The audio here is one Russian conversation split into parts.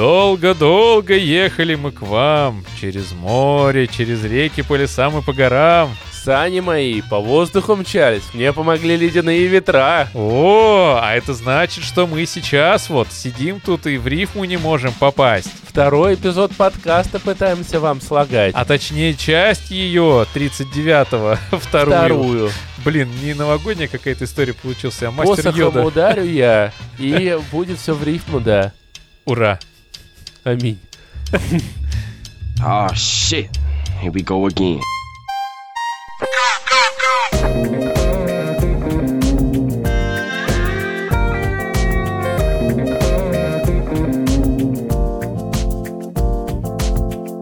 Долго-долго ехали мы к вам, через море, через реки, по лесам и по горам. Сани мои по воздуху мчались, мне помогли ледяные ветра. О, а это значит, что мы сейчас вот сидим тут и в рифму не можем попасть. Второй эпизод подкаста пытаемся вам слагать. А точнее часть ее, 39-го, вторую. Вторую. Блин, не новогодняя какая-то история получился, а мастер Посохом Йода. ударю я, и будет все в рифму, да. Ура. Аминь. Oh shit. Here we go again.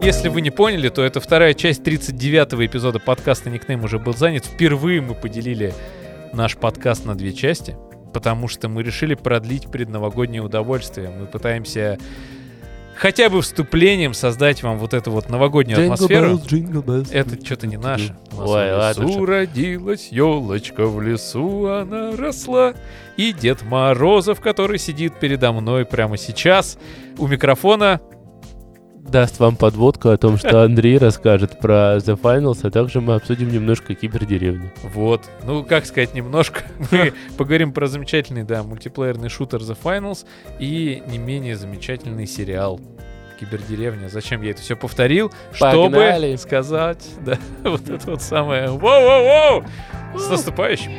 Если вы не поняли, то это вторая часть 39-го эпизода подкаста «Никнейм» уже был занят. Впервые мы поделили наш подкаст на две части, потому что мы решили продлить предновогоднее удовольствие. Мы пытаемся хотя бы вступлением создать вам вот эту вот новогоднюю атмосферу. Это что-то не наше. Ой, в ладно, лесу родилась елочка, в лесу она росла. И Дед Морозов, который сидит передо мной прямо сейчас у микрофона. Даст вам подводку о том, что Андрей расскажет про The Finals, а также мы обсудим немножко кибердеревню. Вот. Ну, как сказать, немножко. Мы поговорим про замечательный, да, мультиплеерный шутер The Finals и не менее замечательный сериал Кибердеревня. Зачем я это все повторил? Погнали. Чтобы сказать, да, вот это вот самое «Воу-воу-воу!» С наступающим!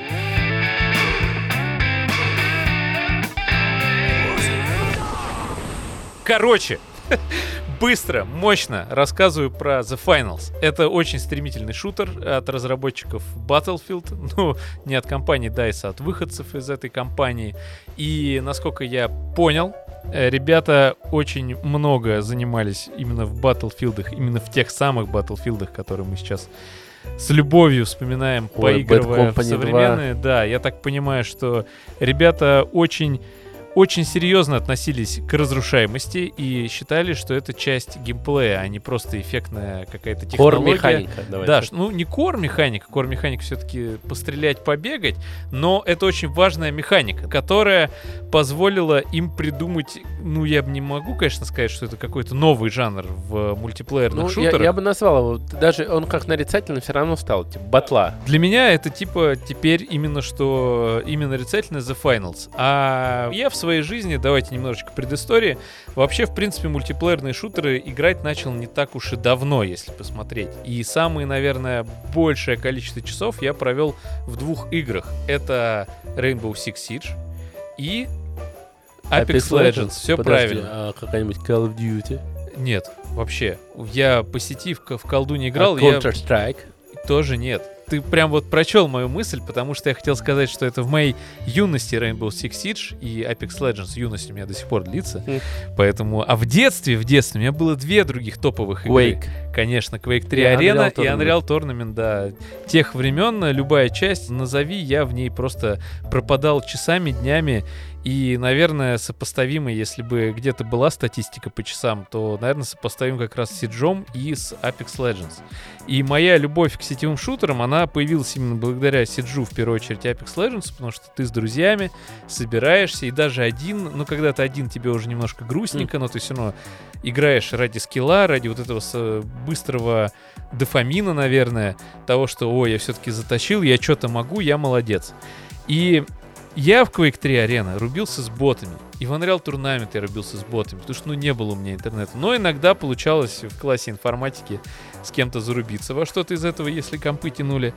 Короче, быстро, мощно рассказываю про The Finals. Это очень стремительный шутер от разработчиков Battlefield, ну, не от компании DICE, а от выходцев из этой компании. И, насколько я понял, э, ребята очень много занимались именно в Battlefield, именно в тех самых Battlefield, которые мы сейчас с любовью вспоминаем, Ой, поигрывая в современные. Да, я так понимаю, что ребята очень очень серьезно относились к разрушаемости и считали, что это часть геймплея, а не просто эффектная какая-то технология. Кор-механика. давайте. Да, ну не кор механика, кор механика все-таки пострелять, побегать, но это очень важная механика, которая позволила им придумать, ну я бы не могу, конечно, сказать, что это какой-то новый жанр в мультиплеерных Ну, я, шутерах. я бы назвал его, даже он как нарицательный все равно стал, типа, батла. Для меня это типа теперь именно что именно нарицательно The Finals. А я в своей жизни, давайте немножечко предыстории, вообще, в принципе, мультиплеерные шутеры играть начал не так уж и давно, если посмотреть. И самое, наверное, большее количество часов я провел в двух играх. Это Rainbow Six Siege и Apex, Legends. Все Подожди, правильно. А какая-нибудь Call of Duty? Нет, вообще. Я по сети в, в колду не играл, А я Counter-Strike? тоже нет. Ты прям вот прочел мою мысль, потому что я хотел сказать, что это в моей юности Rainbow Six Siege и Apex Legends юность у меня до сих пор длится. Хм. Поэтому, а в детстве, в детстве у меня было две других топовых игры. Quake. Конечно, Quake 3 И Arena Unreal и Unreal Tournament, да. Тех времен, любая часть, назови, я в ней просто пропадал часами, днями. И, наверное, сопоставимо, если бы где-то была статистика по часам, то, наверное, сопоставим как раз с Сиджом и с Apex Legends. И моя любовь к сетевым шутерам, она появилась именно благодаря Сиджу, в первую очередь, Apex Legends, потому что ты с друзьями собираешься, и даже один, ну, когда ты один, тебе уже немножко грустненько, но ты все равно играешь ради скилла, ради вот этого с- быстрого дофамина, наверное, того, что, ой, я все-таки затащил, я что-то могу, я молодец. И я в Quake 3 Arena рубился с ботами. И в Unreal Tournament я рубился с ботами, потому что, ну, не было у меня интернета. Но иногда получалось в классе информатики с кем-то зарубиться во что-то из этого, если компы тянули.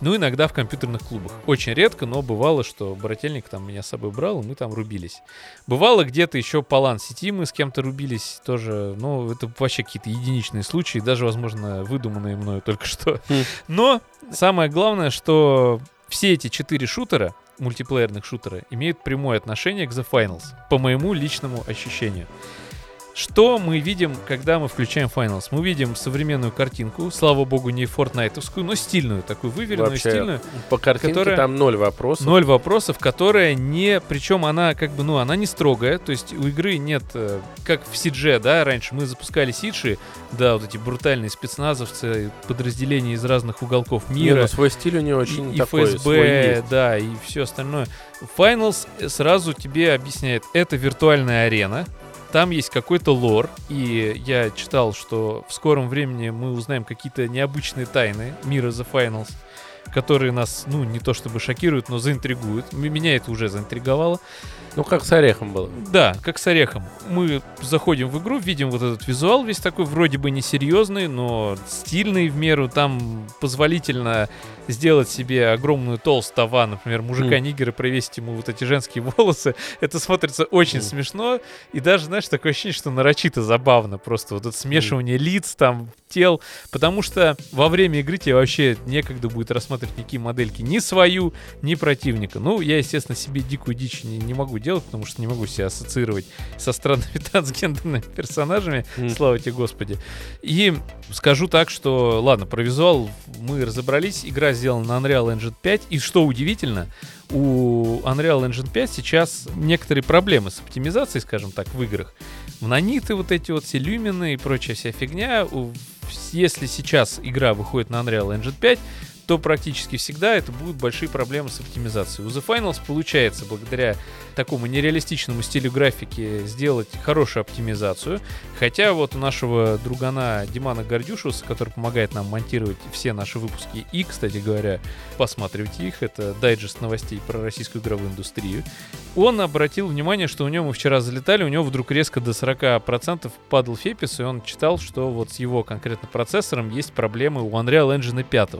Ну, иногда в компьютерных клубах. Очень редко, но бывало, что брательник там меня с собой брал, и мы там рубились. Бывало где-то еще по лан-сети мы с кем-то рубились тоже. Ну, это вообще какие-то единичные случаи, даже, возможно, выдуманные мною только что. Хм. Но самое главное, что все эти четыре шутера, мультиплеерных шутера, имеют прямое отношение к The Finals, по моему личному ощущению. Что мы видим, когда мы включаем Finals? Мы видим современную картинку, слава богу, не фортнайтовскую, но стильную, такую выверенную, Вообще, стильную. По картинке которая- там ноль вопросов. Ноль вопросов, которая не... Причем она как бы, ну, она не строгая. То есть у игры нет... э, Как в Сидже, да, раньше мы запускали Сиджи, да, вот эти брутальные спецназовцы, подразделения из разных уголков Не, мира. ну, свой стиль у него очень и, и такой, ФСБ, свой есть. да, и все остальное. Finals сразу тебе объясняет, это виртуальная арена, там есть какой-то лор, и я читал, что в скором времени мы узнаем какие-то необычные тайны мира The Finals, которые нас, ну, не то чтобы шокируют, но заинтригуют. Меня это уже заинтриговало. Ну, как с орехом было. Да, как с орехом. Мы заходим в игру, видим вот этот визуал весь такой, вроде бы несерьезный, но стильный в меру. Там позволительно сделать себе огромную толстую тава, например, мужика-нигера, провесить ему вот эти женские волосы. Это смотрится очень смешно. И даже, знаешь, такое ощущение, что нарочито забавно. Просто вот это смешивание лиц, там, тел. Потому что во время игры тебе вообще некогда будет рассматривать никакие модельки. Ни свою, ни противника. Ну, я, естественно, себе дикую дичь не, не могу делать, потому что не могу себя ассоциировать со странными трансгендерными персонажами. М. Слава тебе, Господи. И скажу так, что, ладно, про визуал мы разобрались. Игра сделана на Unreal Engine 5. И что удивительно, у Unreal Engine 5 сейчас некоторые проблемы с оптимизацией, скажем так, в играх. Наниты вот эти вот, все люмины и прочая вся фигня. Если сейчас игра выходит на Unreal Engine 5, то практически всегда это будут большие проблемы с оптимизацией. У The Finals получается, благодаря такому нереалистичному стилю графики, сделать хорошую оптимизацию. Хотя вот у нашего другана Димана Гордюшуса, который помогает нам монтировать все наши выпуски, и, кстати говоря, посматривайте их, это дайджест новостей про российскую игровую индустрию, он обратил внимание, что у него мы вчера залетали, у него вдруг резко до 40% падал фепис, и он читал, что вот с его конкретно процессором есть проблемы у Unreal Engine 5.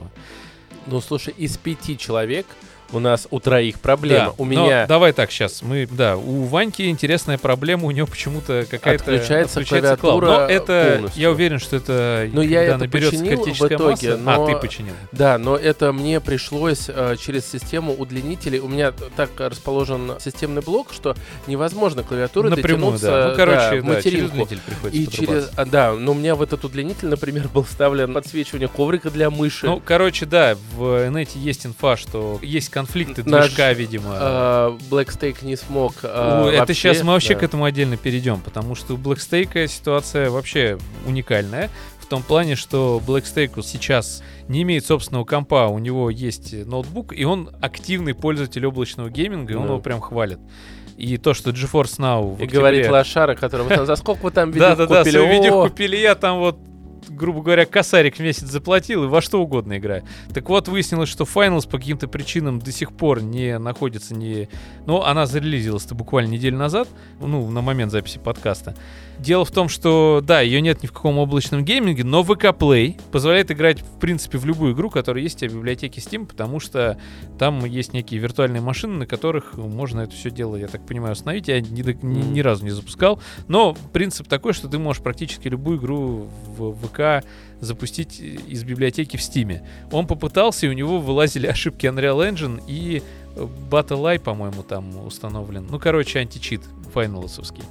Ну, слушай, из пяти человек у нас у троих проблема. Да, у но меня давай так сейчас. Мы, да, у Ваньки интересная проблема, у него почему-то какая-то Отключается клавиатура. клавиатура Но это, полностью. я уверен, что это Ну, я это наберется починил в критическая итоге, масса. но- А, ты починил. Да, но это мне пришлось э, через систему удлинителей. У меня так расположен системный блок, что невозможно клавиатурой Напрямую, дотянуться да. Ну, короче, да, да, материнку. через удлинитель приходится И через, а, да, но у меня в этот удлинитель, например, был вставлен подсвечивание коврика для мыши. Ну, короче, да, в инете есть инфа, что есть конфликты движка, видимо. А, Black Steak не смог. У- это сейчас мы вообще да. к этому отдельно перейдем, потому что у Blackstake ситуация вообще уникальная. В том плане, что Blackstake сейчас не имеет собственного компа, у него есть ноутбук, и он активный пользователь облачного гейминга, и он Да. его прям хвалит. И то, что GeForce Now И говорит октябре- лошара, которого там, за сколько вы там видео Да-да-да, купили? свою видео купили, я там вот грубо говоря, косарик в месяц заплатил и во что угодно играю. Так вот, выяснилось, что Finals по каким-то причинам до сих пор не находится не... Ну, она зарелизилась-то буквально неделю назад, ну, на момент записи подкаста. Дело в том, что, да, ее нет ни в каком облачном гейминге, но VK Play позволяет играть, в принципе, в любую игру, которая есть у тебя в библиотеке Steam, потому что там есть некие виртуальные машины, на которых можно это все дело, я так понимаю, установить. Я ни, ни- ни разу не запускал. Но принцип такой, что ты можешь практически любую игру в ВК запустить из библиотеки в Steam. Он попытался, и у него вылазили ошибки Unreal Engine и э, Battle Eye, по-моему, там установлен. Ну, короче, античит файналосовский.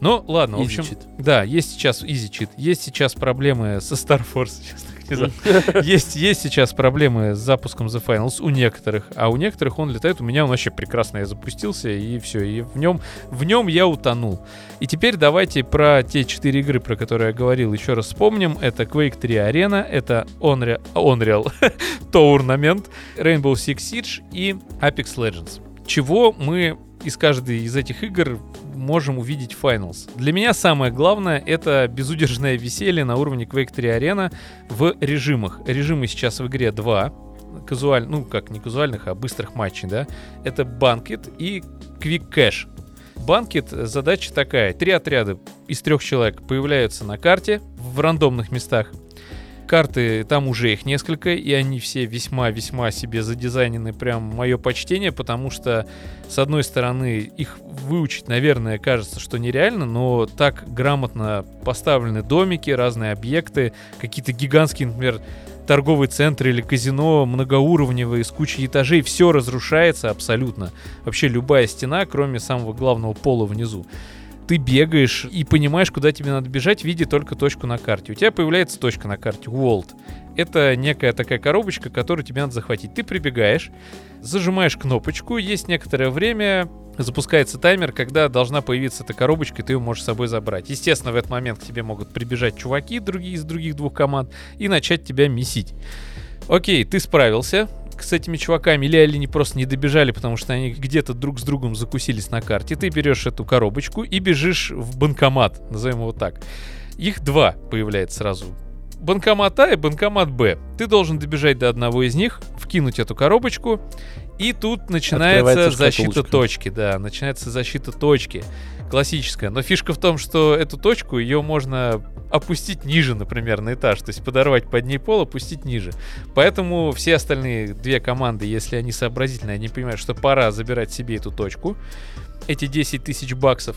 Ну, ладно, в Easy общем, cheat. да, есть сейчас easy cheat, есть сейчас проблемы со Star Force, знаю. Есть, есть сейчас проблемы с запуском The Finals у некоторых, а у некоторых он летает. У меня он вообще прекрасно, я запустился, и все, и в нем, в нем я утонул. И теперь давайте про те четыре игры, про которые я говорил, еще раз вспомним. Это Quake 3 Arena, это Unreal, Unreal Tournament, Rainbow Six Siege и Apex Legends. Чего мы из каждой из этих игр можем увидеть Finals. Для меня самое главное — это безудержное веселье на уровне Quake 3 Arena в режимах. Режимы сейчас в игре два. Казуаль, ну как не казуальных, а быстрых матчей, да. Это Банкет и Quick Cash. Банкет задача такая. Три отряда из трех человек появляются на карте в рандомных местах. Карты, там уже их несколько, и они все весьма-весьма себе задизайнены, прям мое почтение, потому что, с одной стороны, их выучить, наверное, кажется, что нереально, но так грамотно поставлены домики, разные объекты, какие-то гигантские, например, торговый центр или казино многоуровневые с кучей этажей, все разрушается абсолютно. Вообще любая стена, кроме самого главного пола внизу. Ты бегаешь и понимаешь, куда тебе надо бежать, видя только точку на карте. У тебя появляется точка на карте, World. Это некая такая коробочка, которую тебе надо захватить. Ты прибегаешь, зажимаешь кнопочку, есть некоторое время, запускается таймер, когда должна появиться эта коробочка, и ты ее можешь с собой забрать. Естественно, в этот момент к тебе могут прибежать чуваки другие из других двух команд и начать тебя месить. Окей, ты справился. С этими чуваками, или они просто не добежали, потому что они где-то друг с другом закусились на карте, ты берешь эту коробочку и бежишь в банкомат, назовем его так. Их два появляется сразу. Банкомат А и банкомат Б. Ты должен добежать до одного из них, вкинуть эту коробочку, и тут начинается защита точки, да, начинается защита точки. Классическая. Но фишка в том, что эту точку, ее можно опустить ниже, например, на этаж. То есть подорвать под ней пол, опустить ниже. Поэтому все остальные две команды, если они сообразительные, они понимают, что пора забирать себе эту точку, эти 10 тысяч баксов,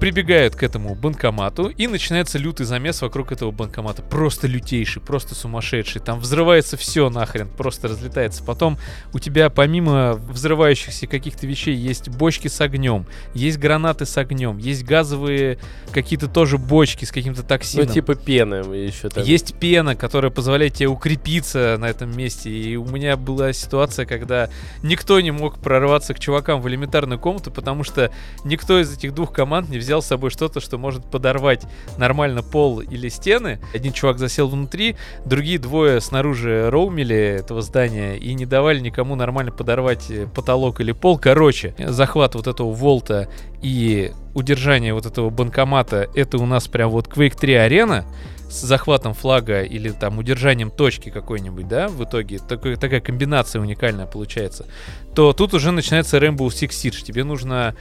прибегают к этому банкомату, и начинается лютый замес вокруг этого банкомата. Просто лютейший, просто сумасшедший. Там взрывается все нахрен, просто разлетается. Потом у тебя помимо взрывающихся каких-то вещей есть бочки с огнем, есть гранаты с огнем, есть газовые какие-то тоже бочки с каким-то Ну, токсином. типа пены еще там. Есть пена, которая позволяет тебе укрепиться на этом месте. И у меня была ситуация, когда никто не мог прорваться к чувакам в элементарную комнату, потому что никто из этих двух команд не взял с собой что-то, что может подорвать нормально пол или стены. Один чувак засел внутри, другие двое снаружи роумили этого здания и не давали никому нормально подорвать э, потолок или пол. Короче, захват вот этого волта и удержание вот этого банкомата, это у нас прям вот Quake 3 арена, с захватом флага или там удержанием точки какой-нибудь, да, в итоге, такой, такая комбинация уникальная получается, то тут уже начинается Rainbow Six Siege. Тебе нужно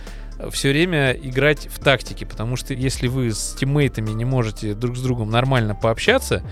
все время играть в тактике, потому что если вы с тиммейтами не можете друг с другом нормально пообщаться,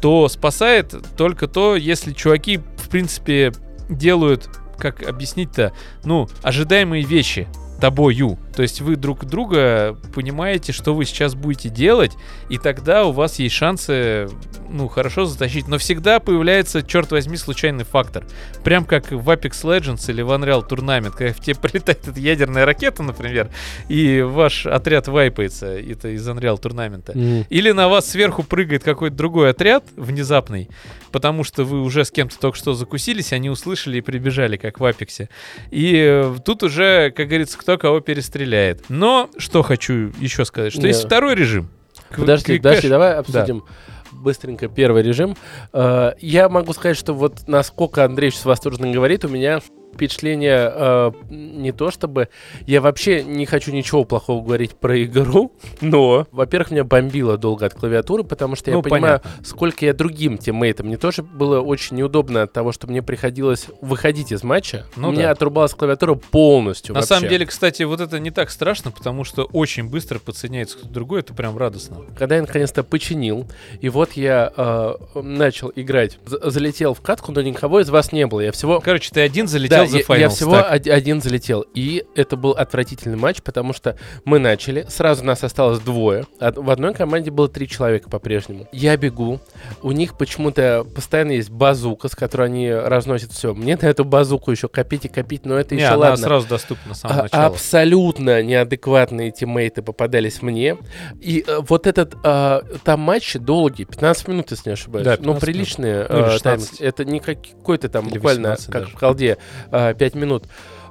то спасает только то, если чуваки, в принципе, делают, как объяснить-то, ну, ожидаемые вещи тобою. То есть вы друг друга понимаете, что вы сейчас будете делать, и тогда у вас есть шансы, ну, хорошо затащить. Но всегда появляется, черт возьми, случайный фактор. Прям как в Apex Legends или в Unreal Tournament, когда в тебе прилетает эта ядерная ракета, например, и ваш отряд вайпается, это из Unreal Tournament. М. Или на вас сверху прыгает какой-то другой отряд внезапный, потому что вы уже с кем-то только что закусились, они услышали и прибежали, как в Апексе. И э, тут уже, как говорится, кто кого перестреляет. Но что хочу еще сказать, что Да. есть второй режим. Подожди, подожди, давай обсудим быстренько первый режим. Э, Я могу сказать, что вот насколько Андрей сейчас восторженно говорит, у меня впечатление э, не то чтобы... Я вообще не хочу ничего плохого говорить про игру, но, во-первых, меня бомбило долго от клавиатуры, потому что я Ну, понимаю, сколько я другим тиммейтам. Мне тоже было очень неудобно от того, что мне приходилось выходить из матча. Ну у меня да. отрубалась клавиатура полностью На вообще. самом деле, кстати, вот это не так страшно, потому что очень быстро подсоединяется кто-то другой, это прям радостно. когда я наконец-то починил, и вот я э, начал играть, залетел в катку, но никого из вас не было. Я всего... Короче, ты один залетел Да, за я, финал. я всего од- один залетел. И это был отвратительный матч, потому что мы начали, сразу нас осталось двое. В одной команде было три человека по-прежнему. Я бегу, у них почему-то постоянно есть базука, с которой они разносят все. Мне на эту базуку еще копить и копить, но это Не, еще она ладно. сразу доступна с самого А- начала. Абсолютно неадекватные тиммейты попадались мне. И э, вот этот э, там матч долгий, 15 минут, если не ошибаюсь. Да, ну, 15 приличные Ну, э, 16. тайминг. Это не как- какой-то там Или буквально, 18 как даже. в колде, э, 5 минут.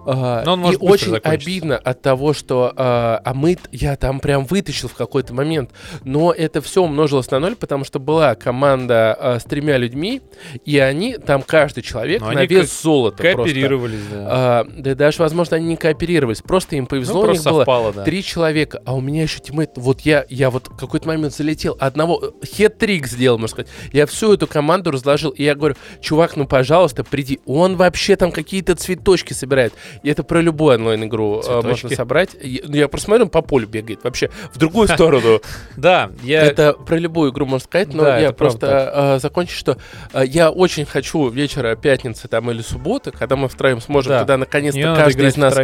А, Но он и может быстро очень закончиться. обидно от того, что а, а мы, я там прям вытащил в какой-то момент, но это все умножилось на ноль, потому что была команда а, с тремя людьми, и они, там каждый человек Но на вес ко- золота просто. Кооперировались, да. А, да даже, возможно, они не кооперировались, просто им повезло, ну, у них просто было совпало, да. три человека, а у меня еще тиммейт, вот я, я вот какой-то момент залетел, одного, хет-трик сделал, можно сказать, я всю эту команду разложил, и я говорю, чувак, ну, пожалуйста, приди, он вообще там какие-то цветочки собирает, и это про любую онлайн-игру э, можно Цветочки? собрать, Я- ну, я просто смотрю, он по полю бегает, вообще, в другую сторону, Да, я... это про любую игру можно сказать, но я просто э, закончу, что э, я очень хочу вечера пятницы там или субботы, когда мы втроем сможем, Да. когда наконец-то каждый из нас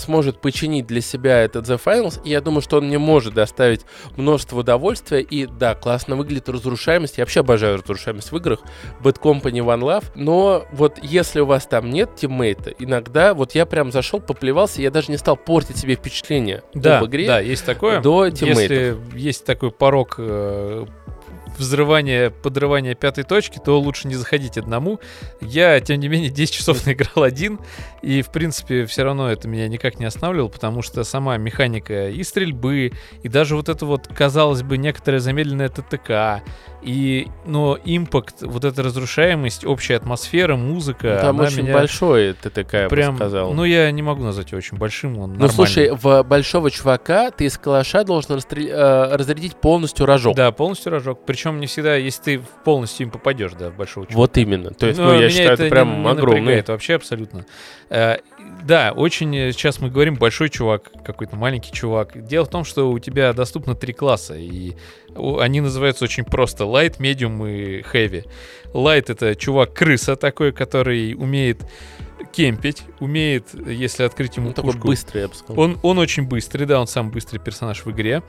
сможет починить для себя этот The Finals, и я думаю, что он мне может доставить множество удовольствия, и да, классно выглядит разрушаемость, я вообще обожаю разрушаемость в играх, Bad Company One Love, но вот если у вас там нет тиммейта, иногда, вот я прям зашел, поплевался, я даже не стал портить себе впечатление Да, об игре да, есть такое. до тиммейтов. Если есть такой порог э, взрывания, подрывания пятой точки, то лучше не заходить одному. Я, тем не менее, 10 часов наиграл один, и, в принципе, все равно это меня никак не останавливало, потому что сама механика и стрельбы, и даже вот это вот, казалось бы, некоторая замедленная ТТК, и, но импакт, вот эта разрушаемость, общая атмосфера, музыка, Ну, Там очень меня большой ТТК, я прям, сказал. ну я не могу назвать его очень большим, он Ну, нормальный. слушай, в большого чувака ты из калаша должен расстрел- э, разрядить полностью рожок. Да, полностью рожок. Причем не всегда, если ты полностью им попадешь, да, в большого чувака. Вот именно. То есть, Но ну, я считаю, это, не- прям не огромный. напрягает вообще абсолютно. Э, Да, очень э, сейчас мы говорим большой чувак, какой-то маленький чувак. Дело в том, что у тебя доступно три класса, и они называются очень просто Light, Medium и Heavy. Light — это чувак-крыса такой, который умеет кемпить, умеет, если открыть ему Ну, такой пушку, быстрый, я бы сказал. он, он очень быстрый, да, он самый быстрый персонаж в игре.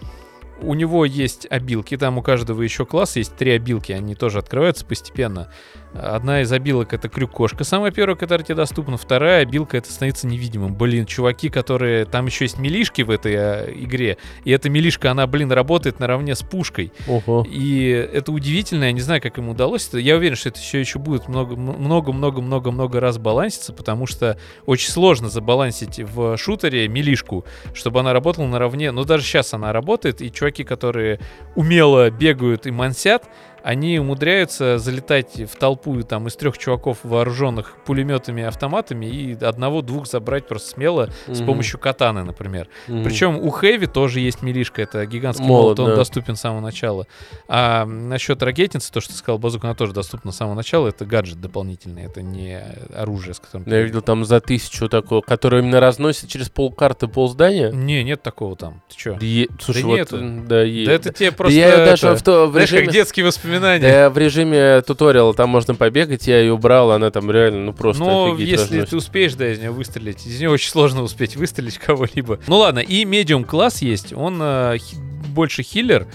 У него есть обилки, там у каждого еще класса есть три обилки, они тоже открываются постепенно. Одна из обилок это крюк-кошка, самая первая, которая тебе доступна. Вторая обилка это становиться невидимым. Блин, чуваки, которые... Там еще есть милишки в этой э, игре, и эта милишка, она, блин, работает наравне с пушкой. Ого. И это удивительно, я не знаю, как им удалось. это. Я уверен, что это все еще будет много-много-много-много-много раз баланситься, потому что очень сложно забалансить в шутере милишку, чтобы она работала наравне. Но даже сейчас она работает, и чуваки, которые умело бегают и мансят, они умудряются залетать в толпу там из трех чуваков, вооруженных пулеметами и автоматами, и одного-двух забрать просто смело с Мгм. помощью катаны, например. Мгм. Причем у Хэви тоже есть милишка, это гигантский Молот, молот, он да. доступен с самого начала. А насчет ракетницы, то, что ты сказал, базука, она тоже доступна с самого начала, это гаджет дополнительный, это не оружие, с которым... ты- Я видел там за тысячу такого, который именно разносит через полкарты полздания. Не, нет такого там, ты чё? Да е- Слушай, вот, нету. да, есть. Да это тебе Да просто... я даже это, в, то, в знаешь, как детские воспоминания. Да, в режиме туториала там можно побегать, я ее убрал, она там реально, ну просто Но офигеть если разносит. ты успеешь, да, из нее выстрелить, из нее очень сложно успеть выстрелить кого-либо. Ну ладно, и медиум класс есть, он э, хи- больше хиллер,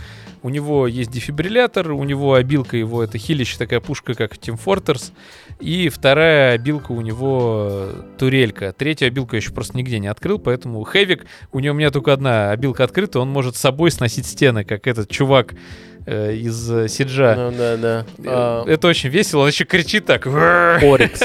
у него есть дефибриллятор, у него обилка его, это хилища такая пушка, как Team Fortress, и вторая обилка у него э, турелька. Третью обилку я еще просто нигде не открыл, поэтому Хэвик, у него у меня только одна обилка открыта, он может с собой сносить стены, как этот чувак э, из э, Сиджа. Ну да, да. А, Это очень весело, он еще кричит так. Орикс.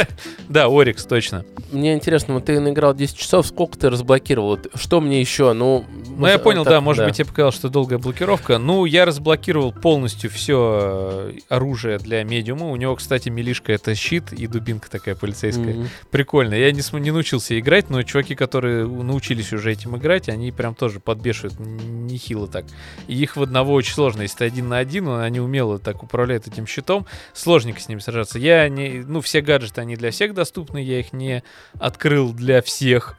Да, Орикс, точно. Мне интересно, вот ты наиграл 10 часов, сколько ты разблокировал? Что мне еще? Ну, Ну, я понял, так, да, может быть, я показал, что долгая блокировка. Ну, я разблокировал полностью все оружие для медиума. У него, кстати, милишка — это щит и дубинка такая полицейская. Мгм. Прикольно. Я не, не научился играть, но чуваки, которые научились уже этим играть, они прям тоже подбешивают нехило так. И их в одного очень сложно. Если ты один на один, но они умело так управляют этим щитом, сложненько с ними сражаться. Я не... Ну, все гаджеты, они для всех доступны, я их не открыл для всех.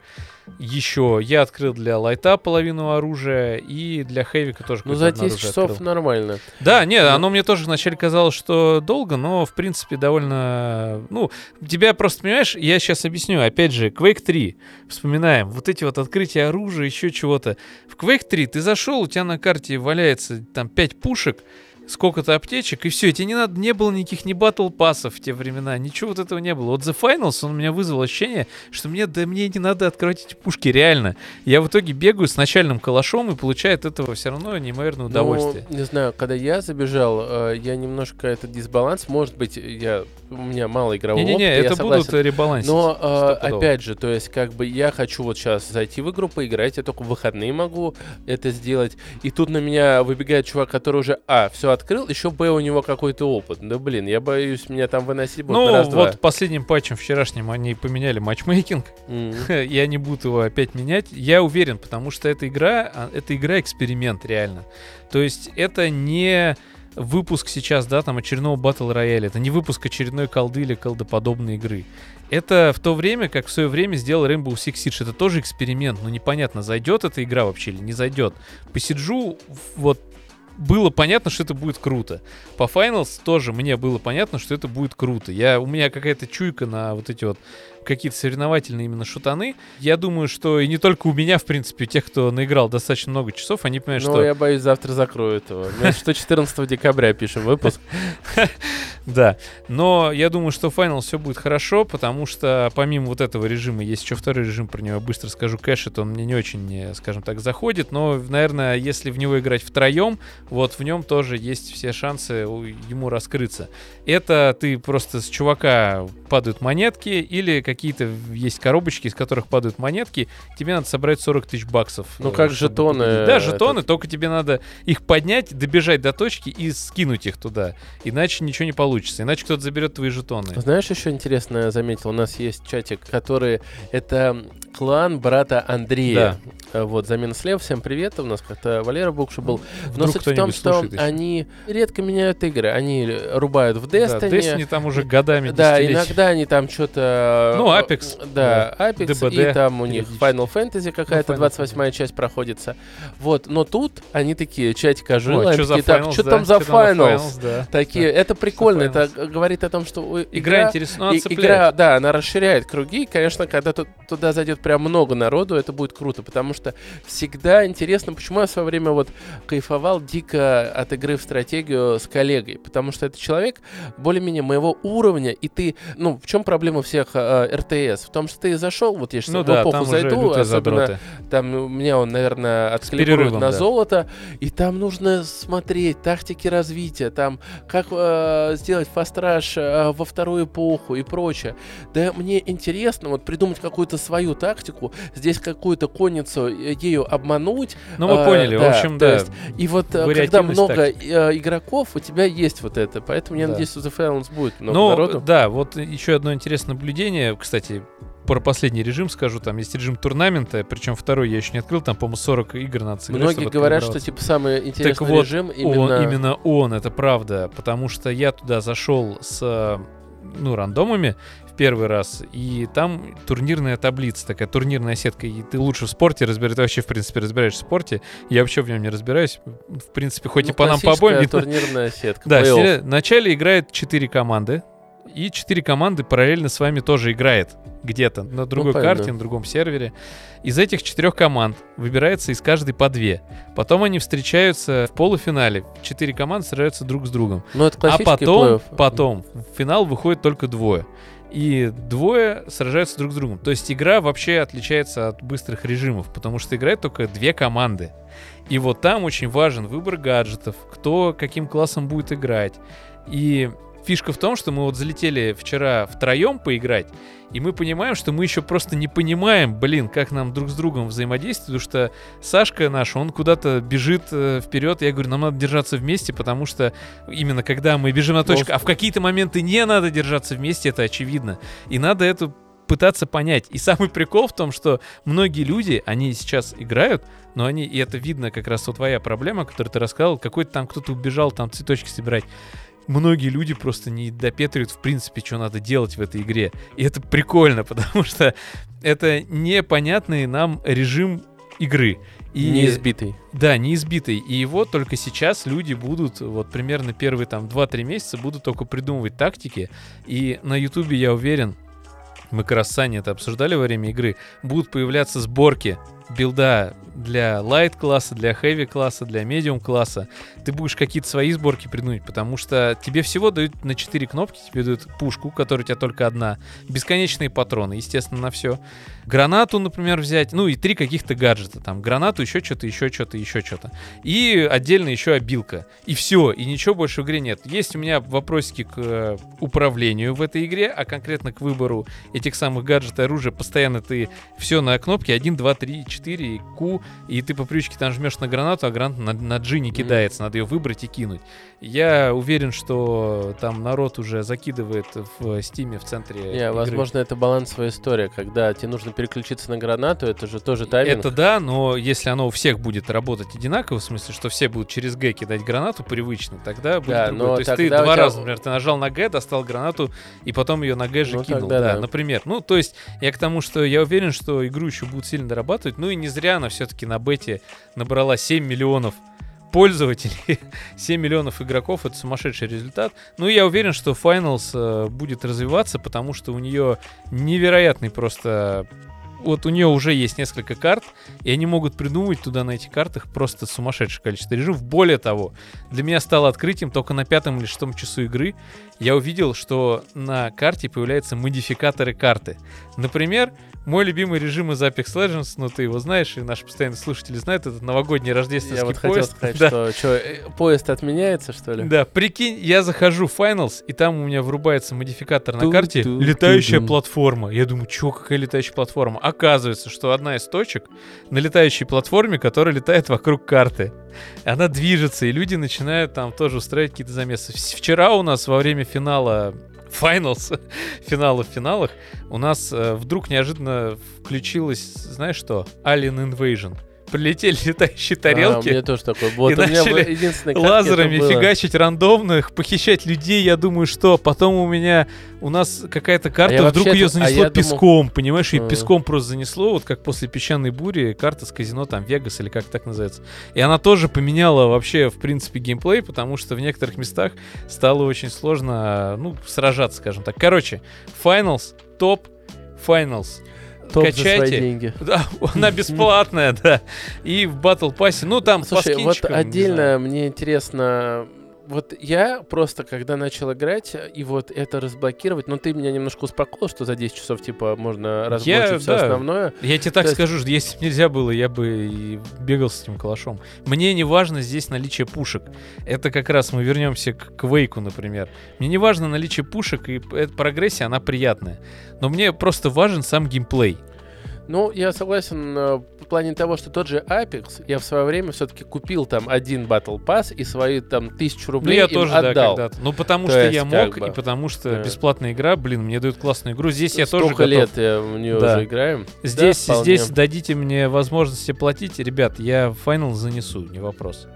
Еще я открыл для лайта половину оружия и для хэвика тоже Ну, за одно 10 оружие часов открыл. нормально. Да, нет, Ну- оно мне тоже вначале казалось, что долго, но в принципе довольно... Ну, тебя просто, понимаешь, я сейчас объясню. Опять же, Quake 3, вспоминаем, вот эти вот открытия оружия, еще чего-то. В Quake 3 ты зашел, у тебя на карте валяется там 5 пушек, сколько-то аптечек, и все, тебе не надо, не было никаких ни батл пассов в те времена, ничего вот этого не было. Вот The Finals, он у меня вызвал ощущение, что мне, да мне не надо открывать эти пушки, реально. Я в итоге бегаю с начальным калашом и получаю от этого все равно неимоверное удовольствие. Ну, не знаю, когда я забежал, э, я немножко этот дисбаланс, может быть, я, у меня мало игрового Не-не-не, опыта, это согласен. будут ребалансить. Но, э, опять же, то есть, как бы я хочу вот сейчас зайти в игру, поиграть, я только в выходные могу это сделать. И тут на меня выбегает чувак, который уже, а, все открыл, еще, б, у него какой-то опыт. Да, блин, я боюсь, меня там выносить будут Ну, раз-два. вот последним патчем вчерашним они поменяли матчмейкинг, М. и они будут его опять менять. Я уверен, потому что эта игра, а, эта игра эксперимент реально. То есть это не выпуск сейчас, да, там очередного батл рояля, это не выпуск очередной колды или колдоподобной игры. Это в то время, как в свое время сделал Rainbow Six Siege. Это тоже эксперимент, но непонятно, зайдет эта игра вообще или не зайдет. Посиджу, вот было понятно, что это будет круто. По Finals тоже мне было понятно, что это будет круто. Я, у меня какая-то чуйка на вот эти вот какие-то соревновательные именно шутаны. Я думаю, что и не только у меня, в принципе, у тех, кто наиграл достаточно много часов, они понимают, Ну, что... я боюсь, завтра закроют его. Мы что 14 декабря пишем выпуск. Да, но я думаю, что Final все будет хорошо, потому что помимо вот этого режима есть еще второй режим, про него быстро скажу, кэшет, он мне не очень, э, скажем так, заходит, но, наверное, если в него играть втроем, вот в нем тоже есть все шансы ему раскрыться. Это ты просто с чувака падают монетки или какие-то есть коробочки, из которых падают монетки, тебе надо собрать 40 тысяч баксов. Ну, э, как жетоны. Да, жетоны, этот. только тебе надо их поднять, добежать до точки и скинуть их туда. Иначе ничего не получится. Иначе кто-то заберет твои жетоны. Знаешь, еще интересно я заметил, у нас есть чатик, который это клан брата Андрея. Э, Вот, замена слева, всем привет, у нас как-то Валера Букша был. Но Вдруг суть в том, что еще. они редко меняют игры, они рубают в Да, Destiny. Destiny там уже годами, Да, иногда они там что-то... Ну, Apex. Да, Apex, DBD и там у них. Final Fantasy какая-то, Ну, Final 28-я часть проходится. Вот, но тут они такие, чатик ожил, они такие, так, что да? там за Finals? Да. Такие, Да. это прикольно, это говорит о том, что у- Игра интересна, игра, да, она расширяет круги. И, конечно, когда ту- туда зайдет прям много народу, это будет круто, потому что всегда интересно, почему я в свое время вот кайфовал дико от игры в стратегию с коллегой, потому что это человек более-менее моего уровня, и ты, ну, в чем проблема всех э, РТС? В том, что ты зашел, вот я сейчас Ну в да, эпоху зайду, особенно задроты. там у меня он, наверное, отскалибрует перерывом, на да. золото, и там нужно смотреть тактики развития, там как э, сделать фастраж э, во вторую эпоху и прочее. Да мне интересно вот придумать какую-то свою тактику, здесь какую-то конницу э, ею обмануть. Ну, мы э, поняли, в да, общем, то да. есть и вот э, когда много э, игроков, у тебя есть вот это, поэтому я Да. надеюсь, что The Finals будет много Ну, народу. да, вот еще одно интересное наблюдение, кстати, про последний режим скажу, там есть режим турнамента, причем второй я еще не открыл, там, по-моему, 40 игр надо сыграть. Многие говорят, что типа самый интересный вот, режим Он, именно... именно он, это правда, потому что я туда зашел с, ну, рандомами в первый раз, и там турнирная таблица, такая турнирная сетка, и ты лучше в спорте разбираешься, ты вообще, в принципе, разбираешься в спорте, я вообще в нем не разбираюсь, в принципе, хоть и Ну, по нам по обоим турнирная сетка. Да, серия- вначале играет 4 команды, и 4 команды параллельно с вами тоже играет где-то на другой понятно. карте, на другом сервере. Из этих четырех команд выбирается из каждой по две. Потом они встречаются в полуфинале. Четыре команды сражаются друг с другом. Ну, это А потом, потом в финал выходит только двое. И двое сражаются друг с другом. То есть игра вообще отличается от быстрых режимов, потому что играет только две команды. И вот там очень важен выбор гаджетов, кто каким классом будет играть. И фишка в том, что мы вот залетели вчера втроем поиграть, и мы понимаем, что мы еще просто не понимаем, блин, как нам друг с другом взаимодействовать, потому что Сашка наш, он куда-то бежит э, вперед, я говорю, нам надо держаться вместе, потому что именно когда мы бежим на точку, а в какие-то моменты не надо держаться вместе, это очевидно. И надо это пытаться понять. И самый прикол в том, что многие люди, они сейчас играют, но они, и это видно как раз вот твоя проблема, которую ты рассказал, какой-то там кто-то убежал там цветочки собирать. Многие люди просто не допетривают, в принципе, что надо делать в этой игре. И это прикольно, потому что это непонятный нам режим игры. И Неизбитый. да, неизбитый. И его только сейчас люди будут, вот примерно первые там 2-3 месяца, будут только придумывать тактики. И на Ютубе, я уверен, мы как раз с Саней это обсуждали во время игры, будут появляться сборки билда для light класса, для heavy класса, для medium класса. Ты будешь какие-то свои сборки придумать, потому что тебе всего дают на 4 кнопки, тебе дают пушку, которая у тебя только одна, бесконечные патроны, естественно, на все. Гранату, например, взять, ну и три каких-то гаджета, там гранату, еще что-то, еще что-то, еще что-то. И отдельно еще обилка. И все, и ничего больше в игре нет. Есть у меня вопросики к э, управлению в этой игре, а конкретно к выбору этих самых гаджетов и оружия. Постоянно ты все на кнопке 1, 2, 3, 4, и И ты по привычке там жмешь на гранату, а граната на, на не кидается, надо ее выбрать и кинуть. Я уверен, что там народ уже закидывает в Стиме в центре Не, игры. возможно, это балансовая история, когда тебе нужно переключиться на гранату, это же тоже тайминг. Это да, но если оно у всех будет работать одинаково, в смысле, что все будут через Г кидать гранату привычно, тогда будет Да, другое. То есть ты два тебя- раза, например, ты нажал на Г, достал гранату, и потом ее на Г же Ну, кинул. тогда Да, да. например. Ну, то есть я к тому, что я уверен, что игру еще будут сильно дорабатывать. Ну и не зря она все-таки на бете набрала 7 миллионов пользователей, 7 миллионов игроков, это сумасшедший результат. Ну и я уверен, что Finals э, будет развиваться, потому что у нее невероятный просто... Вот у нее уже есть несколько карт, и они могут придумывать туда на этих картах просто сумасшедшее количество режимов. Более того, для меня стало открытием только на пятом или шестом часу игры. Я увидел, что на карте появляются модификаторы карты. Например, мой любимый режим из Apex Legends, ну ты его знаешь, и наши постоянные слушатели знают, это новогодний рождественский Я вот хотел поезд. сказать, Да. что чё, э, поезд отменяется, что ли? Да, прикинь, я захожу в Finals, и там у меня врубается модификатор на карте «Летающая платформа». Я думаю, чё, какая летающая платформа? Оказывается, что одна из точек на летающей платформе, которая летает вокруг карты. Она движется, и люди начинают там тоже устраивать какие-то замесы. Вчера у нас во время финала Finals, финала в финалах, у нас э, вдруг неожиданно включилось, знаешь что, Alien Invasion. Прилетели летающие А, тарелки. у меня тоже такой. Вот И начали лазерами фигачить рандомных, похищать людей, я думаю, что потом у меня, у нас какая-то карта, я вдруг ее тут- а занесло я думал- песком, понимаешь, и А. песком просто занесло, вот как после песчаной бури, карта с казино, там, Вегас или как так называется. И она тоже поменяла вообще, в принципе, геймплей, потому что в некоторых местах стало очень сложно, ну, сражаться, скажем так. Короче, Finals, топ, Finals. Топ за свои Качайте. деньги. Да, она бесплатная, да. И в Battle Pass, ну, там Слушай, по вот скинчикам, не отдельно мне интересно, вот я просто, когда начал играть, и вот это разблокировать, ну ты меня немножко успокоил, что за 10 часов, типа, можно разблокировать все да. основное. Я тебе так есть- скажу, что если бы нельзя было, я бы и бегал с этим калашом. Мне не важно здесь наличие пушек. Это как раз мы вернемся к Квейку, например. Мне не важно наличие пушек, и эта прогрессия, она приятная. Но мне просто важен сам геймплей. Ну, я согласен э, в плане того, что тот же Apex, я в свое время все-таки купил там один Battle Pass и свои там тысячу Ну, рублей я им тоже, да, отдал. когда-то. Ну, потому То что есть, я мог, бы, и потому что да. бесплатная игра, блин, мне дают классную игру. Здесь я тоже Столько готов. лет э, в нее Да. уже играем. Здесь, Да, вполне. здесь дадите мне возможность себе платить. Ребят, я финал занесу, не вопрос.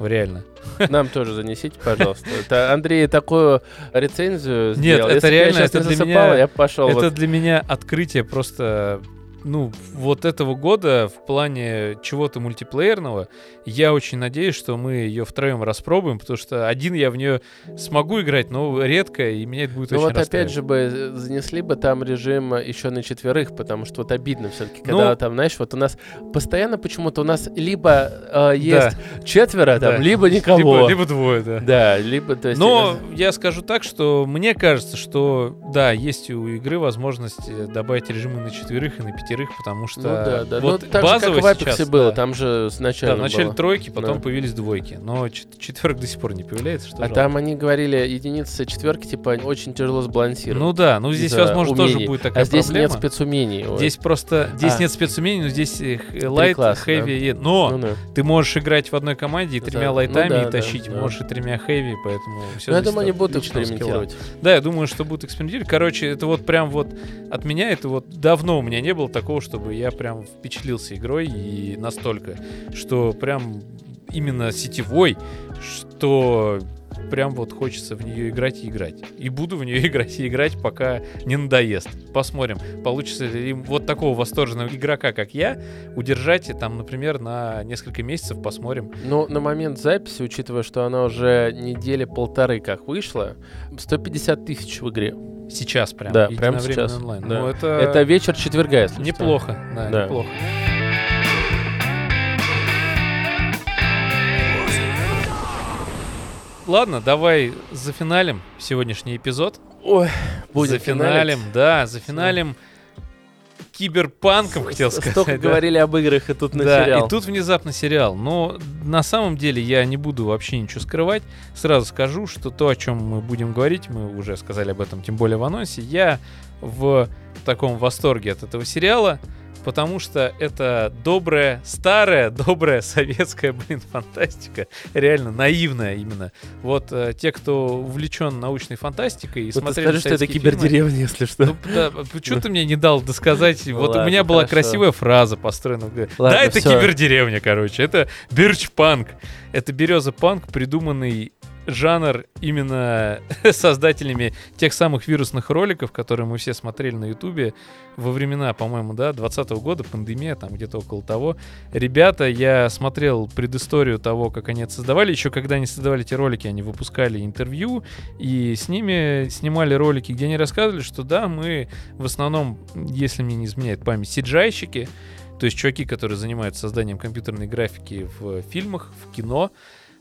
Реально. Нам тоже занесите, пожалуйста. Это Андрей такую рецензию Нет, сделал. это Если я реально, это для меня- я пошел. Это вот. для меня открытие просто, ну, вот этого года в плане чего-то мультиплеерного. Я очень надеюсь, что мы ее втроем распробуем, потому что один я в нее смогу играть, но редко, и меня это будет Ну очень вот опять же бы э, занесли бы там режим еще на четверых, потому что вот обидно все-таки, Ну, когда там, знаешь, вот у нас постоянно почему-то у нас либо э, есть четверо там, Да. либо никого. Либо, либо двое, да. Да, либо то есть. Но я скажу так, что мне кажется, что да, есть у игры возможность э, добавить режимы на четверых и на пятерых, потому что Ну да, да. вот ну, так же, как базово в Apex сейчас, было, да. там же Да, сначала вначале было. тройки, потом Да. появились двойки. Но чет- четверок до сих пор не появляется, что А жалко. там они говорили, единицы четверки, типа, очень тяжело сбалансировать. Ну да, ну здесь, возможно, тоже умений. будет такая а здесь проблема. нет спецумений. вот. Здесь просто, здесь А. нет спецумений, но здесь э, х- light, класса, heavy, и- но Ну, да. ты можешь играть в одной команде и Да, тремя ну лайтами да, и да, тащить, да. можешь и тремя heavy, поэтому все Ну, я думаю, они будут экспериментировать. Да, я думаю, что будут экспериментировать. Короче, это вот прям вот от меня, это вот давно у меня не было такого, чтобы я прям впечатлился игрой и настолько, что прям именно сетевой, что прям вот хочется в нее играть и играть. И буду в нее играть и играть, пока не надоест. Посмотрим, получится ли им вот такого восторженного игрока, как я, удержать там, например, на несколько месяцев посмотрим. Ну, на момент записи, учитывая, что она уже недели полторы как вышла, 150 тысяч в игре. Сейчас прям. Да, прям единовременно сейчас, онлайн. да. Ну, это, Это вечер четверга, если что. неплохо. Да, Да. неплохо. Ладно, давай зафиналим сегодняшний эпизод. Ой, будем зафиналим, да, зафиналим киберпанком, хотел сказать. Столько да. говорили об играх, и тут на да, сериал. и тут внезапно сериал. Но на самом деле я не буду вообще ничего скрывать. Сразу скажу, что то, о чем мы будем говорить, мы уже сказали об этом, тем более в анонсе, я в таком восторге от этого сериала, потому что это добрая, старая, добрая советская, блин, фантастика. Реально наивная именно. Вот э, те, кто увлечен научной фантастикой и Вот смотрели скажи, что это советские фильмы, кибердеревня, если что. ну, да, почему ты мне не дал досказать? Ну вот у меня была хорошо. красивая фраза построена. Да, это всё. кибердеревня, короче. Это бирч-панк. Это береза-панк, придуманный жанр именно создателями тех самых вирусных роликов, которые мы все смотрели на Ютубе во времена, по-моему, да, 20 года, пандемия, там где-то около того. Ребята, я смотрел предысторию того, как они это создавали. Еще когда они создавали эти ролики, они выпускали интервью, и с ними снимали ролики, где они рассказывали, что да, мы в основном, если мне не изменяет память, сиджайщики, то есть чуваки, которые занимаются созданием компьютерной графики в фильмах, в кино,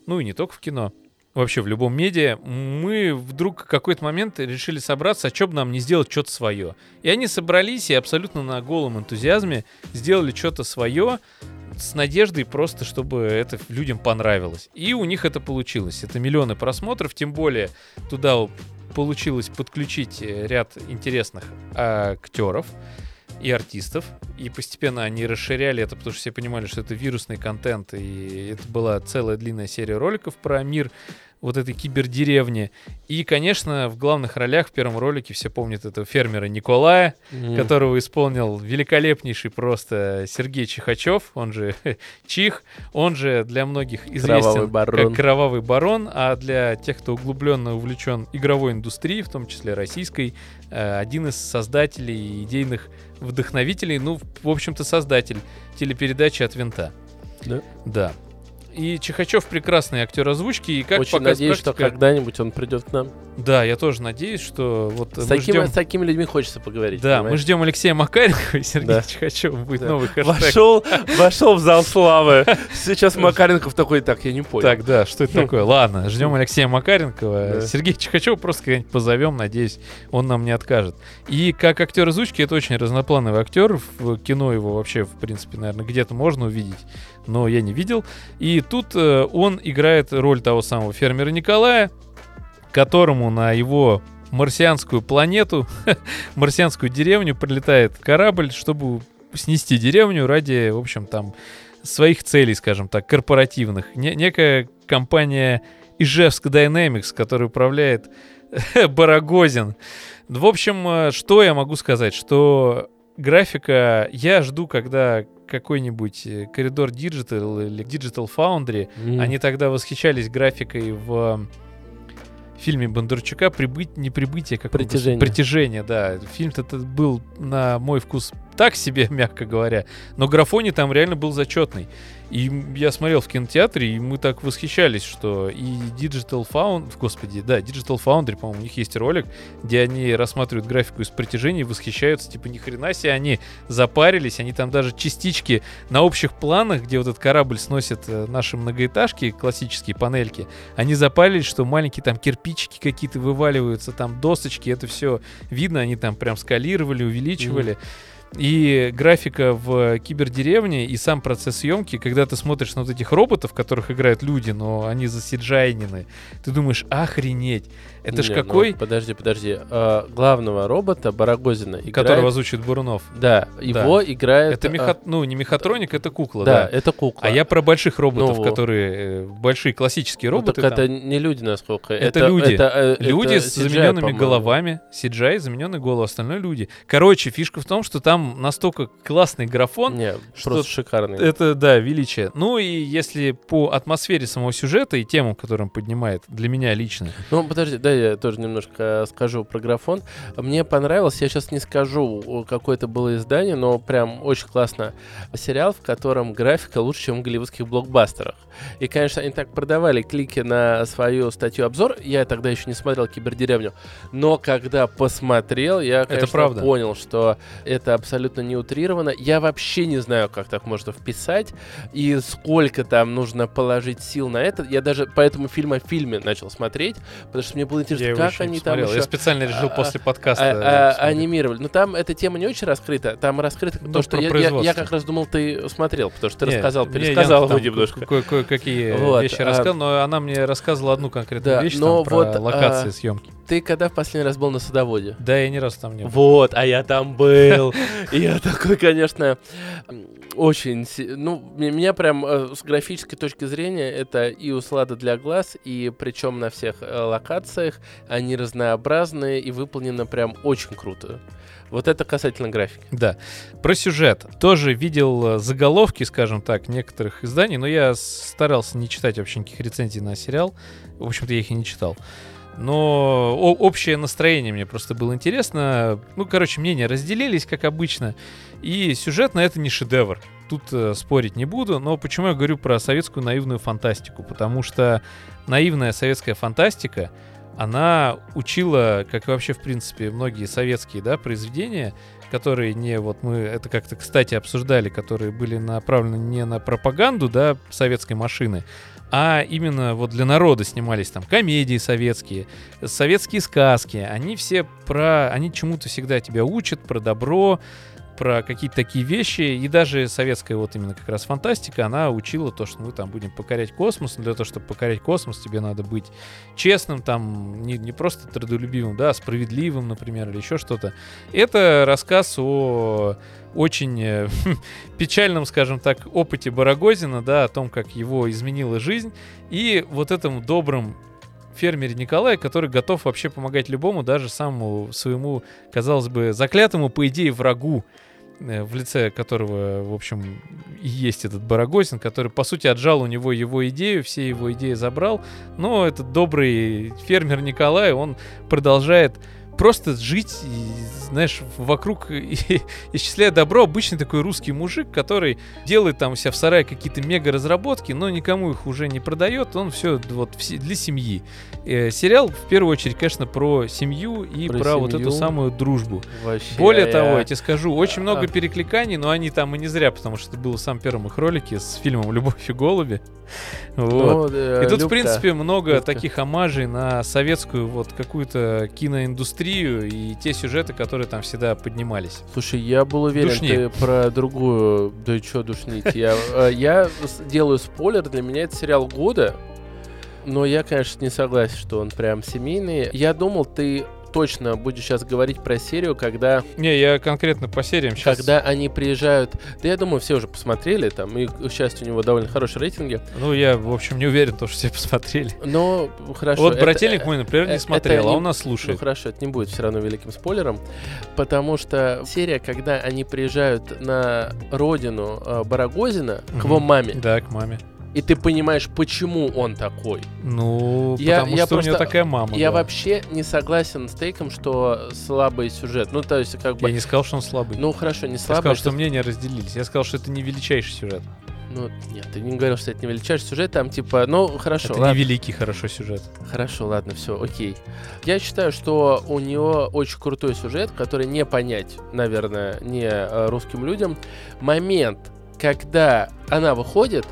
ну и не только в кино. Вообще в любом медиа, мы вдруг в какой-то момент решили собраться, а что бы нам не сделать что-то свое. И они собрались и абсолютно на голом энтузиазме сделали что-то свое с надеждой просто, чтобы это людям понравилось. И у них это получилось. Это миллионы просмотров, тем более туда получилось подключить э, ряд интересных актеров и артистов. И постепенно они расширяли это, потому что все понимали, что это вирусный контент. И это была целая длинная серия роликов про мир вот этой кибердеревни. И, конечно, в главных ролях в первом ролике все помнят этого фермера Николая, mm. которого исполнил великолепнейший просто Сергей Чихачев, он же Чих, он же для многих известен барон. как Кровавый Барон, а для тех, кто углубленно увлечен игровой индустрией, в том числе российской, э, один из создателей идейных вдохновителей, ну, в общем-то, создатель телепередачи от винта. Да? Да. И Чихачев прекрасный актер озвучки. И как Очень надеюсь, практика... что когда-нибудь он придет к нам. Да, я тоже надеюсь, что вот с, таким, ждем... с такими людьми хочется поговорить. Да, понимаешь? мы ждем Алексея Макаренко, и Сергей да. Чихачев будет да. новый хэштег. Вошел, вошел в зал славы. Сейчас Макаренков такой, так, я не понял. Так, да, что это такое? Ладно, ждем Алексея Макаренкова. Сергей Чихачев просто когда-нибудь позовем, надеюсь, он нам не откажет. И как актер озвучки, это очень разноплановый актер. В кино его вообще, в принципе, наверное, где-то можно увидеть но я не видел. И тут э, он играет роль того самого фермера Николая, которому на его марсианскую планету, марсианскую деревню прилетает корабль, чтобы снести деревню ради, в общем, там своих целей, скажем так, корпоративных. Не некая компания Ижевск Dynamics, которая управляет Барагозин. В общем, э, что я могу сказать? Что графика, я жду, когда какой-нибудь э, коридор Digital или Digital Foundry, mm. они тогда восхищались графикой в фильме Бондарчука «Прибыть, не прибытие, как притяжение. притяжение, да. Фильм-то был на мой вкус так себе, мягко говоря, но графони там реально был зачетный. И я смотрел в кинотеатре, и мы так восхищались, что и Digital Foundry, господи, да, Digital Foundry, по-моему, у них есть ролик, где они рассматривают графику из притяжения и восхищаются, типа, ни хрена себе, они запарились, они там даже частички на общих планах, где вот этот корабль сносит э, наши многоэтажки, классические панельки, они запарились, что маленькие там кирпичики какие-то вываливаются, там досочки, это все видно, они там прям скалировали, увеличивали. Mm-hmm. И графика в кибердеревне, и сам процесс съемки, когда ты смотришь на вот этих роботов, которых играют люди, но они засиджайнены, ты думаешь, охренеть, это ж какой... Ну, подожди, подожди. А, главного робота Барагозина играет... Которого озвучит Бурунов. Да, его да. играет... Это меха... а... ну, не мехатроник, это кукла, да. Да, это кукла. А я про больших роботов, ну, которые... Э, большие классические ну, роботы. Ну, так там... это не люди, насколько. Это, это люди. Это, э, люди это с CGI, замененными головами. CGI, замененные головы, остальное люди. Короче, фишка в том, что там настолько классный графон. Не, что просто шикарный. Это, да, величие. Ну и если по атмосфере самого сюжета и тему, которую он поднимает, для меня лично. Ну, подожди, да, я тоже немножко скажу про графон. Мне понравилось, я сейчас не скажу, какое это было издание, но прям очень классно. Сериал, в котором графика лучше, чем в голливудских блокбастерах. И, конечно, они так продавали клики на свою статью-обзор. Я тогда еще не смотрел «Кибердеревню». Но когда посмотрел, я, конечно, это правда. понял, что это абсолютно не утрировано. Я вообще не знаю, как так можно вписать и сколько там нужно положить сил на это. Я даже по этому фильму о фильме начал смотреть, потому что мне было интересно, я как они там еще... Я специально решил а, после подкаста а, а, анимировали. Но там эта тема не очень раскрыта. Там раскрыто ну, то, что я, я, я как раз думал, ты смотрел, потому что ты не, рассказал, пересказал его немножко. Кое-какие вот, вещи а, рассказал, но она мне рассказывала одну конкретную да, вещь но там, вот, про локации а, съемки. Ты когда в последний раз был на садоводе? Да, я ни разу там не был. Вот, а я там был. И я такой, конечно, очень... Ну, меня прям э, с графической точки зрения это и услада для глаз, и причем на всех э, локациях. Они разнообразные и выполнены прям очень круто. Вот это касательно графики. Да. Про сюжет. Тоже видел э, заголовки, скажем так, некоторых изданий, но я старался не читать вообще никаких рецензий на сериал. В общем-то, я их и не читал. Но общее настроение мне просто было интересно. Ну, короче, мнения разделились, как обычно. И сюжет на это не шедевр. Тут э, спорить не буду. Но почему я говорю про советскую наивную фантастику? Потому что наивная советская фантастика, она учила, как вообще, в принципе, многие советские да, произведения, которые не, вот мы это как-то, кстати, обсуждали, которые были направлены не на пропаганду, да, советской машины, а именно вот для народа снимались там комедии советские, советские сказки. Они все про... Они чему-то всегда тебя учат, про добро, про какие-то такие вещи, и даже советская вот именно как раз фантастика, она учила то, что мы там будем покорять космос, для того, чтобы покорять космос, тебе надо быть честным, там, не, не просто трудолюбивым, да, а справедливым, например, или еще что-то. Это рассказ о очень э, печальном, скажем так, опыте Барагозина, да, о том, как его изменила жизнь, и вот этому добрым фермере Николая, который готов вообще помогать любому, даже самому своему, казалось бы, заклятому, по идее, врагу, э, в лице которого, в общем, и есть этот Барагозин, который, по сути, отжал у него его идею, все его идеи забрал, но этот добрый фермер Николай, он продолжает просто жить, знаешь, вокруг, исчисляя добро, обычный такой русский мужик, который делает там у себя в сарае какие-то мега-разработки, но никому их уже не продает, он все вот для семьи. Э, сериал, в первую очередь, конечно, про семью и про, про вот эту самую дружбу. Вообще, Более я... того, я тебе скажу, очень а... много перекликаний, но они там и не зря, потому что это было в самом первом их ролике с фильмом «Любовь и голуби». Вот. Ну, э, и тут, Любка. в принципе, много Любка. таких омажей на советскую вот какую-то киноиндустрию и те сюжеты, которые там всегда поднимались. Слушай, я был уверен, Душни. ты про другую... Да что душнить? Я, э, я делаю спойлер, для меня это сериал года, но я, конечно, не согласен, что он прям семейный. Я думал, ты точно будешь сейчас говорить про серию, когда... Не, я конкретно по сериям сейчас... Когда они приезжают... Да я думаю, все уже посмотрели там, и, к счастью, у него довольно хорошие рейтинги. Ну, я, в общем, не уверен, то, что все посмотрели. Но, хорошо. Вот «Брательник» мой, например, не смотрел, а он нас слушает. Ну, хорошо, это не будет все равно великим спойлером, потому что серия, когда они приезжают на родину э, Барагозина, к его маме. Да, к маме и ты понимаешь, почему он такой. Ну, я, потому я что просто, у него такая мама. Я да. вообще не согласен с Тейком, что слабый сюжет. Ну, то есть, как бы... Я не сказал, что он слабый. Ну, хорошо, не слабый. Я сказал, что, что мнения разделились. Я сказал, что это не величайший сюжет. Ну, нет, ты не говорил, что это не величайший сюжет, там типа, ну, хорошо. Это ладно. не великий хорошо сюжет. Хорошо, ладно, все, окей. Я считаю, что у него очень крутой сюжет, который не понять, наверное, не э, русским людям. Момент, когда она выходит,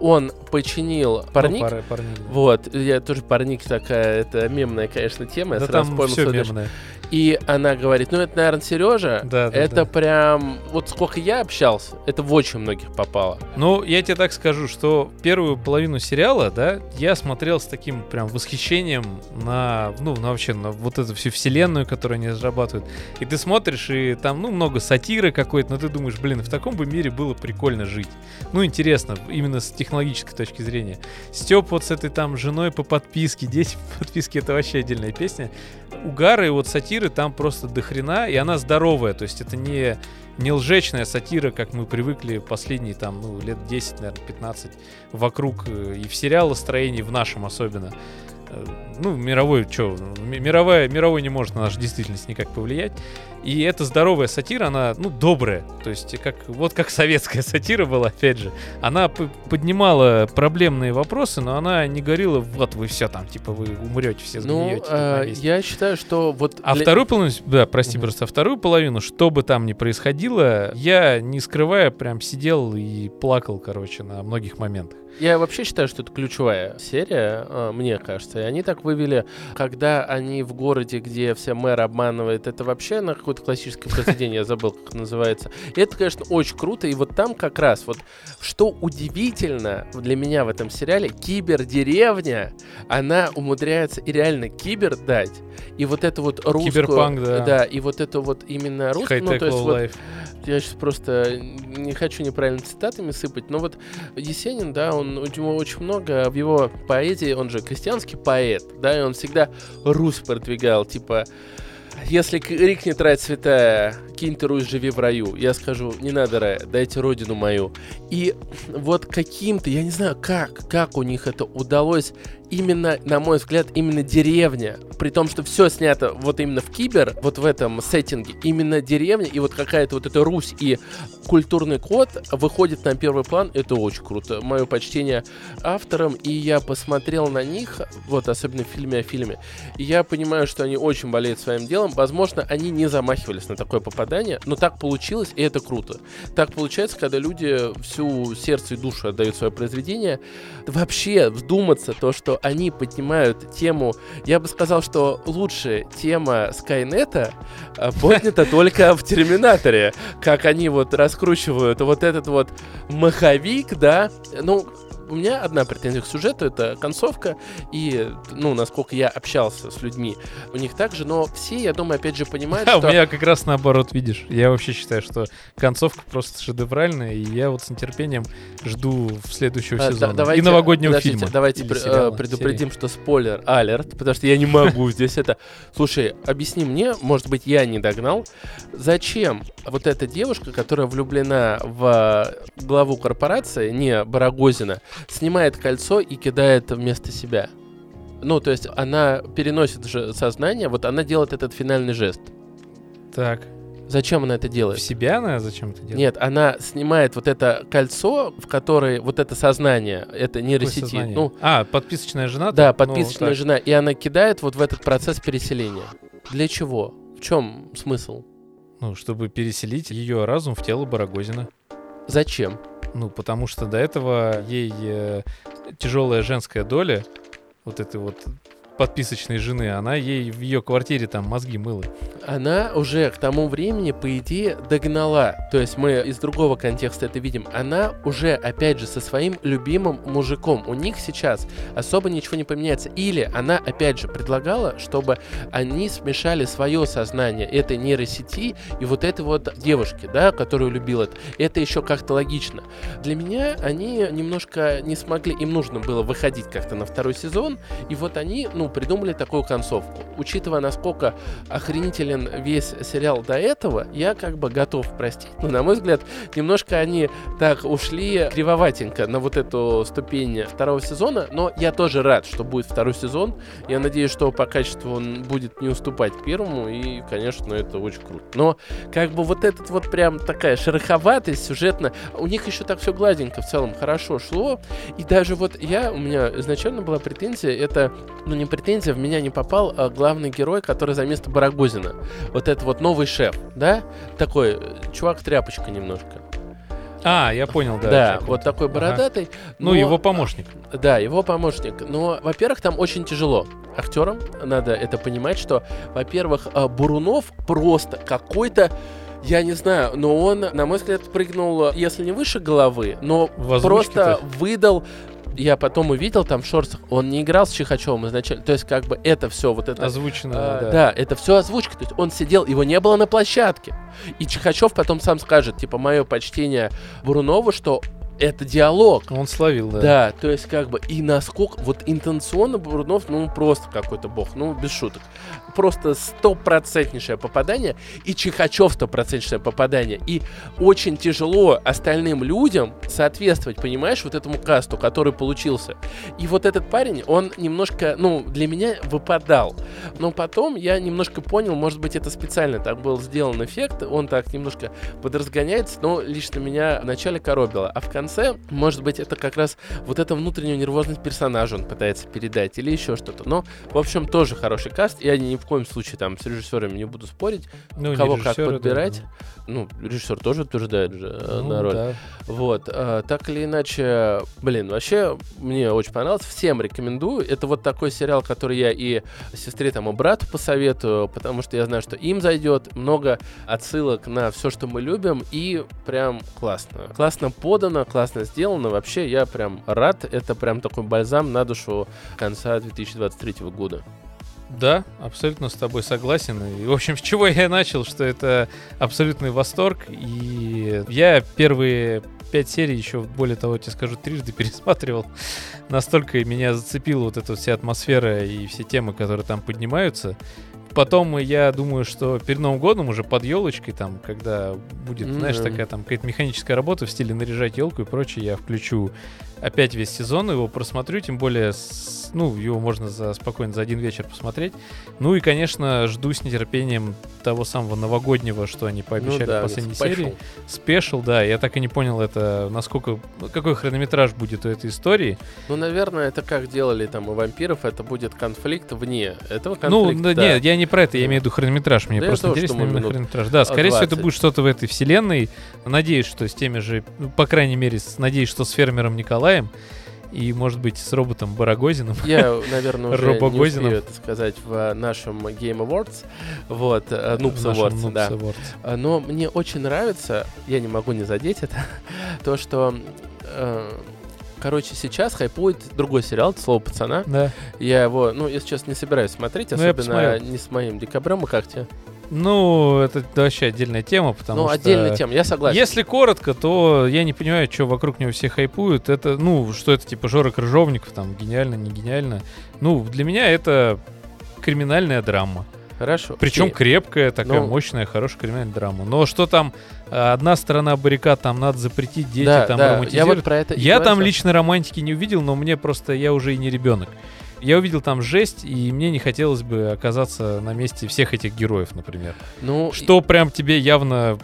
он починил парник. Ну, пар, парник. Вот, я тоже парник такая, это мемная, конечно, тема. Да я сразу там понял, все мемное. И она говорит, ну это, наверное, Сережа. Да, да, это да. прям, вот сколько я общался, это в очень многих попало. Ну, я тебе так скажу, что первую половину сериала, да, я смотрел с таким прям восхищением на, ну, на вообще, на вот эту всю вселенную, которую они разрабатывают. И ты смотришь, и там, ну, много сатиры какой-то, но ты думаешь, блин, в таком бы мире было прикольно жить. Ну, интересно, именно с технологической точки зрения. Степ вот с этой там женой по подписке, дети по подписке, это вообще отдельная песня. Угары и вот сатиры там просто дохрена, и она здоровая, то есть это не, не лжечная сатира, как мы привыкли последние там, ну, лет 10, наверное, 15 вокруг э, и в сериалостроении, в нашем особенно. Э, ну, мировой, что, мировая, мировой не может на нашу действительность никак повлиять. И эта здоровая сатира, она, ну, добрая. То есть, как, вот как советская сатира была, опять же. Она поднимала проблемные вопросы, но она не говорила, вот вы все там, типа, вы умрете, все сгниете. Ну, э, я считаю, что вот... А для... вторую половину, да, прости, mm-hmm. просто, а вторую половину, что бы там ни происходило, я, не скрывая, прям сидел и плакал, короче, на многих моментах. Я вообще считаю, что это ключевая серия, э, мне кажется. И они так вывели, когда они в городе, где вся мэр обманывает, это вообще на какое-то классическое произведение, я забыл, как называется. И это, конечно, очень круто. И вот там как раз, вот что удивительно для меня в этом сериале, кибердеревня, она умудряется и реально кибер дать. И вот это вот русскую... Киберпанк, да. Да, и вот это вот именно русскую... Ну, то есть вот, я сейчас просто не хочу неправильно цитатами сыпать, но вот Есенин, да, он, у него очень много в его поэзии, он же крестьянский поэт, да, и он всегда Русь продвигал, типа если крикнет рать святая, Русь, живи в раю. Я скажу, не надо рая, дайте родину мою. И вот каким-то, я не знаю, как, как у них это удалось именно, на мой взгляд, именно деревня, при том, что все снято вот именно в Кибер, вот в этом сеттинге, именно деревня и вот какая-то вот эта Русь и культурный код выходит на первый план, это очень круто. Мое почтение авторам, и я посмотрел на них, вот особенно в фильме о фильме, и я понимаю, что они очень болеют своим делом, возможно, они не замахивались на такое попадание попадания, но так получилось, и это круто. Так получается, когда люди всю сердце и душу отдают свое произведение. Вообще вдуматься то, что они поднимают тему, я бы сказал, что лучшая тема Скайнета э, поднята только в Терминаторе, как они вот раскручивают вот этот вот маховик, да, ну, у меня одна претензия к сюжету, это концовка, и, ну, насколько я общался с людьми, у них также, но все, я думаю, опять же понимают, А что... у меня как раз наоборот, видишь. Я вообще считаю, что концовка просто шедевральная, и я вот с нетерпением жду в следующего А, да- сезона. давайте- и новогоднего подождите, фильма. Давайте пр- э, сериала, предупредим, что спойлер алерт, потому что я не могу здесь это. Слушай, объясни мне, может быть, я не догнал, зачем вот эта девушка, которая влюблена в главу корпорации, не Барагозина, снимает кольцо и кидает вместо себя? Ну, то есть она переносит же сознание, вот она делает этот финальный жест. Так. Зачем она это В делает? себя она зачем это делает? Нет, она снимает вот это кольцо, в которое вот это сознание, это нейросети. сознание? Ну, а, подписочная жена? Да? Ну, подписочная так. жена. И она кидает вот в этот процесс переселения. Для чего? В чем смысл? Ну, чтобы переселить ее разум в тело Барагозина. Зачем? Ну, потому что до этого ей тяжелая женская доля, вот этой вот подписочной жены, она ей в ее квартире там мозги мыла. Она уже к тому времени, по идее, догнала. То есть мы из другого контекста это видим. Она уже, опять же, со своим любимым мужиком. У них сейчас особо ничего не поменяется. Или она, опять же, предлагала, чтобы они смешали свое сознание этой нейросети и вот этой вот девушки, да, которую любил это. Это еще как-то логично. Для меня они немножко не смогли, им нужно было выходить как-то на второй сезон, и вот они, ну, придумали такую концовку. Учитывая, насколько охренителен весь сериал до этого, я как бы готов простить, но, на мой взгляд, немножко они так ушли кривоватенько на вот эту ступень второго сезона, но я тоже рад, что будет второй сезон. Я надеюсь, что по качеству он будет не уступать первому, и, конечно, это очень круто. Но как бы вот этот вот прям такая шероховатость сюжетно, у них еще так все гладенько в целом хорошо шло, и даже вот я, у меня изначально была претензия, это, ну не претензия, в меня не попал а, главный герой, который за место Барагозина. Вот это вот новый шеф, да? Такой э, чувак-тряпочка немножко. А, я понял, да. Да, вот такой Ага. бородатый. Ну, но- его помощник. Да, его помощник. Но, во-первых, там очень тяжело. Актерам надо это понимать, что, во-первых, а, Бурунов просто какой-то я не знаю, но он, на мой взгляд, прыгнул, если не выше головы, но В озвучке-то. просто выдал я потом увидел там в шортах, он не играл с Чихачевым изначально. То есть, как бы это все вот это. Озвучено, а, да. да, это все озвучка. То есть он сидел, его не было на площадке. И Чихачев потом сам скажет, типа, мое почтение Бурунову, что это диалог. Он словил, да. Да, то есть как бы и насколько вот интенционно Бурунов, ну просто какой-то бог, ну без шуток. Просто стопроцентнейшее попадание, и Чихачев стопроцентнейшее попадание. И очень тяжело остальным людям соответствовать, понимаешь, вот этому касту, который получился. И вот этот парень, он немножко, ну, для меня выпадал. Но потом я немножко понял, может быть, это специально так был сделан эффект, он так немножко подразгоняется, но лично меня вначале коробило. А в конце, может быть, это как раз вот эта внутреннюю нервозность персонажа он пытается передать или еще что-то. Но, в общем, тоже хороший каст. Я ни в коем случае там с режиссерами не буду спорить. Ну, Кого как да, подбирать. да. Ну, режиссер тоже утверждает же э, Ну, на роль. да. Вот, э, так или иначе, блин, вообще мне очень понравилось, всем рекомендую. Это вот такой сериал, который я и сестре там и брату посоветую, потому что я знаю, что им зайдет много отсылок на все, что мы любим, и прям классно. Классно подано, классно сделано. Вообще я прям рад. Это прям такой бальзам на душу конца 2023 года. Да, абсолютно с тобой согласен. И, в общем, с чего я начал, что это абсолютный восторг. И я первые пять серий еще, более того, тебе скажу, трижды пересматривал. Настолько меня зацепила вот эта вся атмосфера и все темы, которые там поднимаются. Потом я думаю, что перед Новым годом уже под елочкой, там, когда будет, знаешь, Мгм. такая там какая-то механическая работа в стиле наряжать елку и прочее, я включу опять весь сезон, его просмотрю, тем более, с- ну, его можно за, спокойно за один вечер посмотреть. Ну и, конечно, жду с нетерпением того самого новогоднего, что они пообещали Ну да, в последней спешл. серии. Спешл, да, я так и не понял, это насколько, какой хронометраж будет у этой истории. Ну, наверное, это как делали там у вампиров, это будет конфликт вне этого Ну, конфликта. да, да. нет, я не про это, я имею в виду хронометраж. Мне Да просто тоже интересно именно хронометраж. Да, скорее всего, это 20. будет что-то в этой вселенной. Надеюсь, что с теми же, ну, по крайней мере, надеюсь, что с фермером Николаем и, может быть, с роботом Барагозиным. Я, наверное, уже не Робогозинов. успею это сказать в нашем Game Awards. Вот, э, Noobs Awards, да. Awards. А, Но мне очень нравится, я не могу не задеть это, то, что, э, короче, сейчас хайпует другой сериал «Слово пацана». Да. Я его, ну, если честно, не собираюсь смотреть, Ну, я особенно не с моим декабрем. И как тебе? Ну, это вообще отдельная тема, потому ну, что... отдельная тема, я согласен. Если коротко, то я не понимаю, что вокруг него все хайпуют. Это, ну, что это типа Жора Крыжовников, там, гениально, не гениально. Ну, для меня это криминальная драма. Хорошо. Причем окей. крепкая, такая Ну- мощная, хорошая криминальная драма. Но что там, э, одна сторона баррикад, там надо запретить, дети да, там да, я романтизируют. вот про это и Я там лично романтики не увидел, но мне просто, я уже и не ребенок. Я увидел там жесть, и мне не хотелось бы оказаться на месте всех этих героев, например. Ну, Что прям тебе явно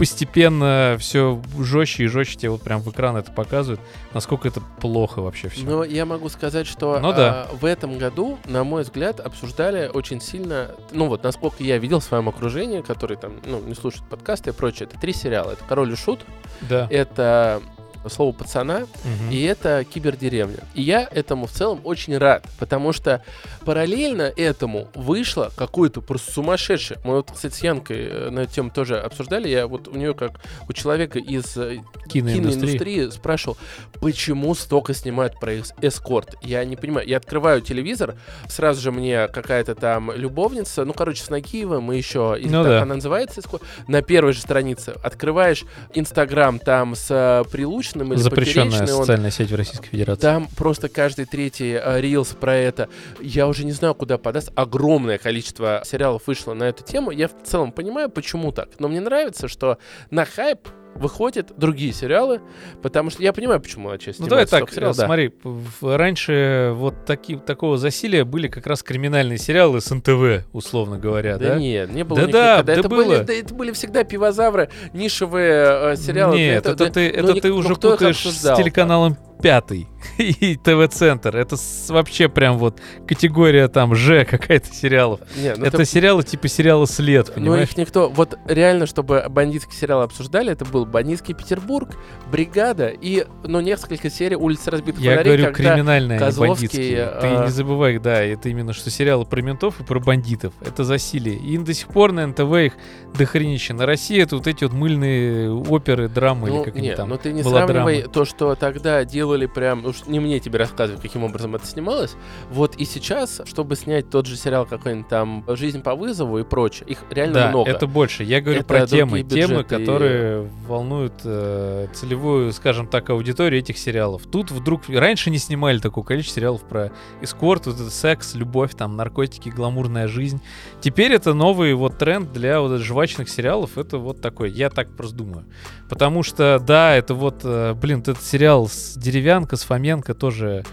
постепенно все жестче и жестче тебе вот прям в экран это показывают, насколько это плохо вообще все. Но я могу сказать, что Ну да. а, в этом году, на мой взгляд, обсуждали очень сильно, ну вот, насколько я видел в своем окружении, которые там, ну, не слушают подкасты и прочее, это три сериала. Это «Король и Шут», да. это «Слово пацана» Мгм. и это «Кибердеревня». И я этому в целом очень рад, потому что параллельно этому вышло какое-то просто сумасшедшее. Мы вот, кстати, с Янкой э, на эту тему тоже обсуждали. Я вот у нее, как у человека из э, Киноиндустрия. киноиндустрии спрашивал, почему столько снимают про эс- эскорт. Я не понимаю. Я открываю телевизор, сразу же мне какая-то там любовница, ну, короче, с Нагиевым и еще, Ну так да. она называется, эскорт, на первой же странице. Открываешь Инстаграм там с э, Прилучным или Запрещенная Поперечный, он социальная сеть в Российской Федерации. там просто каждый третий э, рилс про это. Я уже не знаю, куда подаст. Огромное количество сериалов вышло на эту тему. Я в целом понимаю, почему так. Но мне нравится, что на хайп выходят другие сериалы, потому что я понимаю, почему отчасти Ну давай так, э, да. смотри, раньше вот таки, такого засилия были как раз криминальные сериалы с НТВ, условно говоря, Да, да? нет, не было Да да, никогда. да это было. Были, да, это были всегда пивозавры, нишевые э, сериалы. Нет, это, ты, ну, это ты ну, уже кто их путаешь с телеканалом Пятый и ТВ-центр. Это вообще прям вот категория там Ж какая-то сериалов. Не, ну это ты- сериалы типа сериала След, Ну, понимаешь? их никто... Вот реально, чтобы бандитский сериал обсуждали, это был «Бандитский Петербург», «Бригада» и, ну, несколько серий «Улицы разбитых Я фонарей», говорю криминальные, а Козловский, бандитские. Ты а- не забывай, да, это именно что сериалы про ментов и про бандитов. Это засилие. И до сих пор на НТВ их дохренище. На России это вот эти вот мыльные оперы, драмы или Ну, как они нет, там. ну ты не сравнивай драма. то, что тогда делали прям, уж не мне тебе рассказывать, каким образом это снималось. Вот и сейчас, чтобы снять тот же сериал какой-нибудь там «Жизнь по вызову» и прочее, их реально да, много. это больше. Я говорю Это про темы, темы, и- которые волнуют э, целевую, скажем так, аудиторию этих сериалов. Тут вдруг раньше не снимали такое количество сериалов про эскорт, вот это секс, любовь, там наркотики, гламурная жизнь. Теперь это новый вот тренд для вот жвачных сериалов. Это вот такой. Я так просто думаю. Потому что да, это вот, э, блин, этот сериал с деревянка, с Фоменко тоже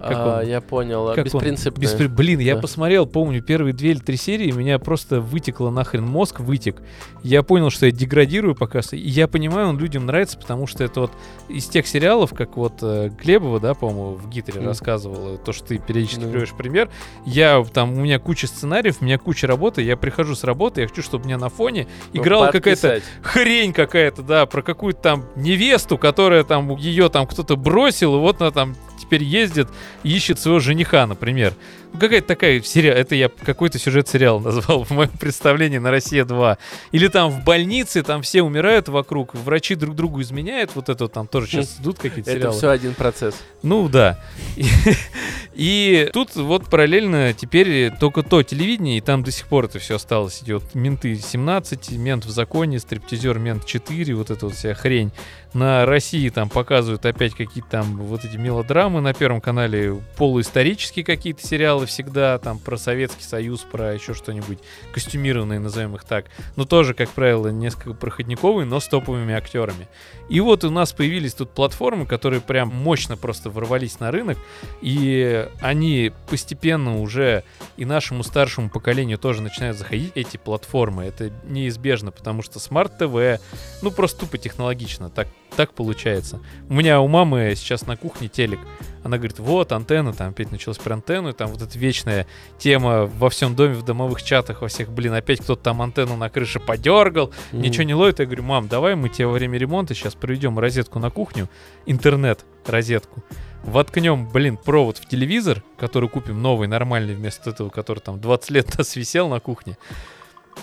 А, я понял, Как он? беспринципно. Беспри- Блин, я Да. посмотрел, помню, первые две или три серии, меня просто вытекло нахрен мозг, вытек. Я понял, что я деградирую пока. что- И я понимаю, он людям нравится, потому что это вот из тех сериалов, как вот э, Глебова, да, по-моему, в Гитлере Мгм. рассказывал, то, что ты периодически Ну. приводишь пример. Я там, у меня куча сценариев, у меня куча работы, я прихожу с работы, я хочу, чтобы у меня на фоне Ну, играла какая-то подписать. хрень какая-то, да, про какую-то там невесту, которая там, ее там кто-то бросил, и вот она там теперь ездит ищет своего жениха, например. Ну, какая-то такая сериал, это я какой-то сюжет сериала назвал в моем представлении на Россия 2. Или там в больнице, там все умирают вокруг, врачи друг другу изменяют, вот это вот там тоже сейчас идут какие-то Это сериалы. все один процесс. Ну да. И, и тут вот параллельно теперь только то телевидение, и там до сих пор это все осталось. Идет менты 17, мент в законе, стриптизер мент 4, вот эта вот вся хрень. На России там показывают опять какие-то там вот эти мелодрамы на Первом канале, полуисторические какие-то сериалы всегда, там про Советский Союз, про еще что-нибудь, костюмированные, назовем их так. Но тоже, как правило, несколько проходняковые, но с топовыми актерами. И вот у нас появились тут платформы, которые прям мощно просто ворвались на рынок, и они постепенно уже и нашему старшему поколению тоже начинают заходить эти платформы. Это неизбежно, потому что смарт-ТВ, ну просто тупо технологично, так так получается. У меня у мамы сейчас на кухне телек. Она говорит, вот антенна, там опять началось про антенну, и там вот эта вечная тема во всем доме, в домовых чатах, во всех, блин, опять кто-то там антенну на крыше подергал, Мгм. ничего не ловит. Я говорю, мам, давай мы тебе во время ремонта сейчас проведем розетку на кухню, интернет, розетку, воткнем, блин, провод в телевизор, который купим новый, нормальный, вместо этого, который там 20 лет нас висел на кухне.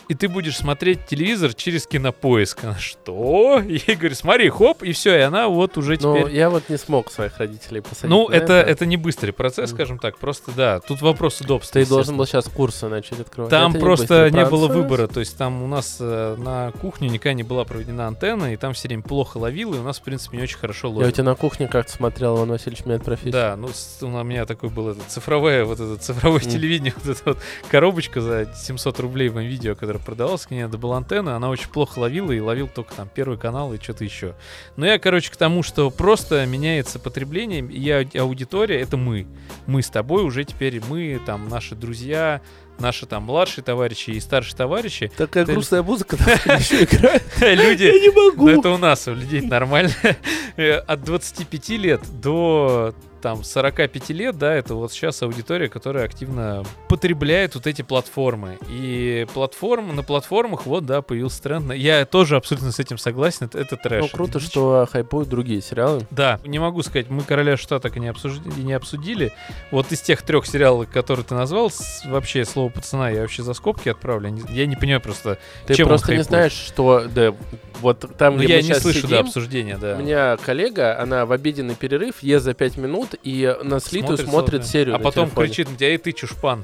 И ты будешь смотреть телевизор через кинопоиск. Она, что? И я говорю, смотри, хоп, и все, и она вот уже Ну, теперь... я вот не смог своих родителей посадить. Ну, на это, это не быстрый процесс, Мгм. скажем так. Просто, да, тут вопрос удобства. Ты должен был сейчас курсы начать открывать. Там Это не просто быстрый не было выбора. То есть там у нас э, на кухне никогда не была проведена антенна, и там все время плохо ловило, и у нас, в принципе, не очень хорошо Я у тебя на кухне как-то смотрел, Иван Васильевич меняет профессию. Да, ну у меня такой был это цифровое, вот это цифровое Мгм. телевидение, вот эта вот коробочка за 700 рублей в видео, которая продавалась, к ней надо была антенна, она очень плохо ловила и ловил только там первый канал и что-то еще. Но я, короче, к тому, что просто меняется потребление, я- аудитория — это мы. Мы с тобой уже теперь, мы, там, наши друзья, наши там младшие товарищи и старшие товарищи, Такая Ты- грустная музыка еще играет. люди, Я не могу. ну, это у нас, у людей нормально. Э, От 25 лет до там 45 лет, да, это вот сейчас аудитория, которая активно потребляет вот эти платформы. И платформ, на платформах, вот, да, появился тренд. Я тоже абсолютно с этим согласен, это, это трэш. Ну, круто, дичь. что хайпуют другие сериалы. Да, не могу сказать, мы «Короля шута» так и не обсуждили. Не обсудили. Вот из тех трех сериалов, которые ты назвал, вообще слово «пацана» я вообще за скобки отправлю. Я не- понимаю просто, Ты Чем просто не знаешь, что... Да, вот там, ну, где я не слышу, да, сидим, обсуждения, да. У меня коллега, она в обеденный перерыв ест за 5 минут и на слитую смотрит, целый- серию А потом телефоне. кричит тебя, эй, ты чушпан.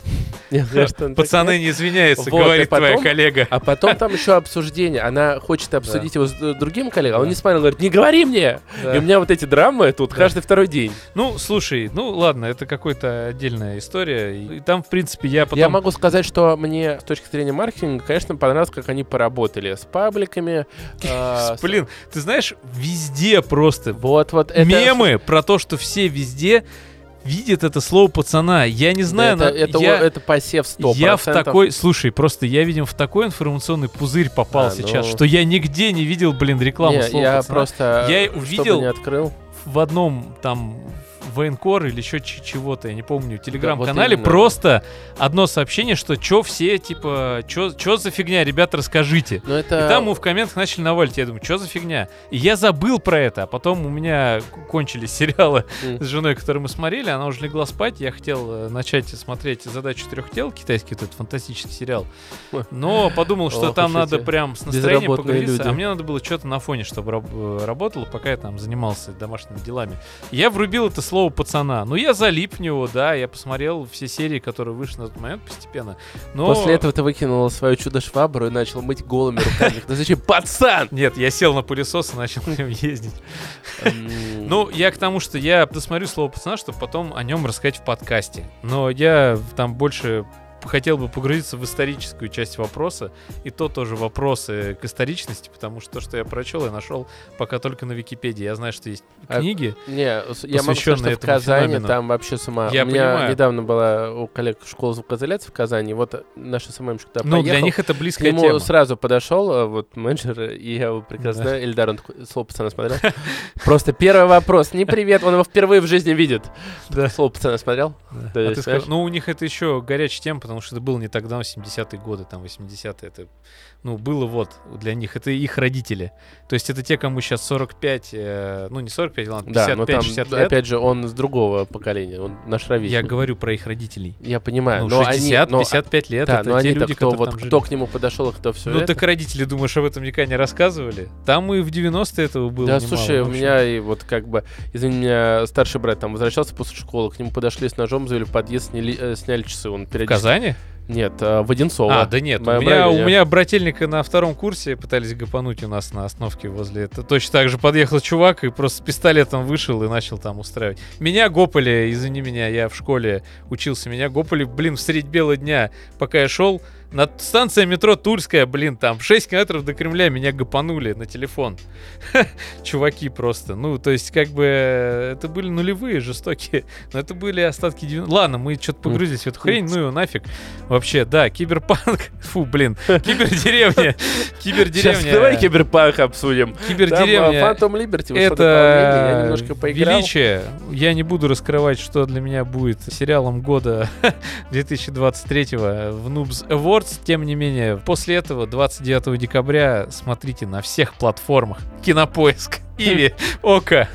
Пацаны, не извиняется, Вот, и говорит твоя коллега. А потом там еще обсуждение. Она хочет обсудить его с д- другим коллегой, а он не смотрел, говорит, не говори мне! И у меня вот эти драмы тут каждый второй день. Ну, слушай, ну ладно, это какая-то отдельная история. И и там, в принципе, я потом... Я могу сказать, что мне с точки зрения маркетинга, конечно, понравилось, как они поработали с пабликами. а, Блин, ты знаешь, везде просто Вот, вот это... мемы про то, что все везде видят это слово пацана. Я не знаю, это, но это, я... это посев 100%. Я в такой, слушай, просто я, видим, в такой информационный пузырь попал А, сейчас, ну. что я нигде не видел, блин, рекламу Не, слова я пацана. просто, Я чтобы увидел- не открыл. в одном там военкор или еще чего-то, я не помню, телеграм-канале именно. просто одно сообщение, что чё все, типа, чё, чё за фигня, ребята, расскажите. Но это... И там мы в комментах начали навалить, я думаю, что за фигня? И я забыл про это, а потом у меня кончились сериалы с женой, которые мы смотрели, она уже легла спать, я хотел э, начать смотреть «Задачу трех тел», китайский вот этот фантастический сериал, но подумал, что Ох там надо прям с настроением погрузиться, а мне надо было что-то на фоне, чтобы э, работало, пока я там занимался домашними делами. Я врубил это слово «пацана», ну я залип в него, да, я посмотрел все серии, которые вышли на тот момент постепенно, но... После этого ты выкинул свою чудо-швабру и начал мыть голыми руками. Ну зачем? Пацан! Нет, я сел на пылесос и начал на нем ездить. Ну, я к тому, что я досмотрю слово пацана, чтобы потом о нем рассказать в подкасте. Но я там больше хотел бы погрузиться в историческую часть вопроса, и то тоже вопросы к историчности, потому что то, что я прочел, я нашел пока только на Википедии. Я знаю, что есть А- книги. Не, с- я могу сказать, что в Казани феномену. там вообще с ума. Я У меня понимаю. недавно была у коллег школа звукоизоляции в Казани. Вот наш СММщик туда ну, для поехал. них это К близкая нему тема. сразу подошел э, вот менеджер, и я его прекрасно Да. Эльдар, он такой, слово пацана смотрел. Просто первый вопрос. Не привет, он его впервые в жизни видит. Слово пацана смотрел? А ну, у них это еще горячая тема, потому что это было не так давно, 70-е годы, там, 80-е. Это, ну, было вот для них. Это их родители. То есть это те, кому сейчас 45, э, ну, не 45, ладно, Да, но там, 55-60 лет. опять же, он с другого поколения, он наш Я ровесник. говорю про их родителей. Я понимаю, Ну, но 60, они... но- 55 лет, Да, это но те люди, кто, вот, там кто жили. к нему подошел и кто все Ну, это. так родители, думаешь, об этом никогда не рассказывали? Там и в 90-е этого было Да, немало, слушай, в у меня и вот как бы, извини меня, старший брат там возвращался после школы, к нему подошли с ножом, завели в подъезд, сняли, э, сняли часы, он В периодически... Казани? Нет, э, в Одинцово. А, да нет, у меня, бровь, у меня брательника на втором курсе пытались гапануть у нас на остановке возле этого. Точно так же подъехал чувак и просто с пистолетом вышел и начал там устраивать. Меня гопали, извини меня, я в школе учился, меня гопали, блин, в средь бела дня, пока я шел, На станция метро Тульская, блин, там 6 километров до Кремля меня гапанули на телефон. Чуваки просто. Ну, то есть, как бы, это были нулевые, жестокие. Но это были остатки 90 Ладно, мы что-то погрузились в эту хрень, ну его нафиг. Вообще, да, киберпанк. Фу, блин. Кибердеревня. Кибердеревня. Сейчас давай киберпанк обсудим. Кибердеревня. Фантом Либерти дополнение, я Это немножко поиграл. величие. Я не буду раскрывать, что для меня будет сериалом года 2023 в Noobs Awards. Тем не менее, после этого 29 декабря смотрите на всех платформах. Кинопоиск, Иви, Ока.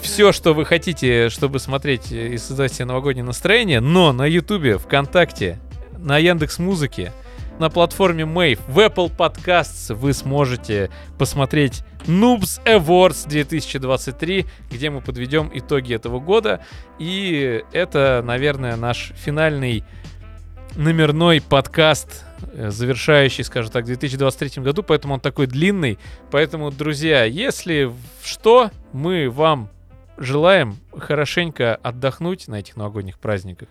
Все, что вы хотите, чтобы смотреть и создать себе новогоднее настроение, но на Ютубе, ВКонтакте, на Яндекс Музыке, на платформе Mave, в Apple Podcasts вы сможете посмотреть Noobs Awards 2023, где мы подведем итоги этого года. И это, наверное, наш финальный номерной подкаст, э, завершающий, скажем так, в 2023 году, поэтому он такой длинный. Поэтому, друзья, если что, мы вам желаем хорошенько отдохнуть на этих новогодних праздниках.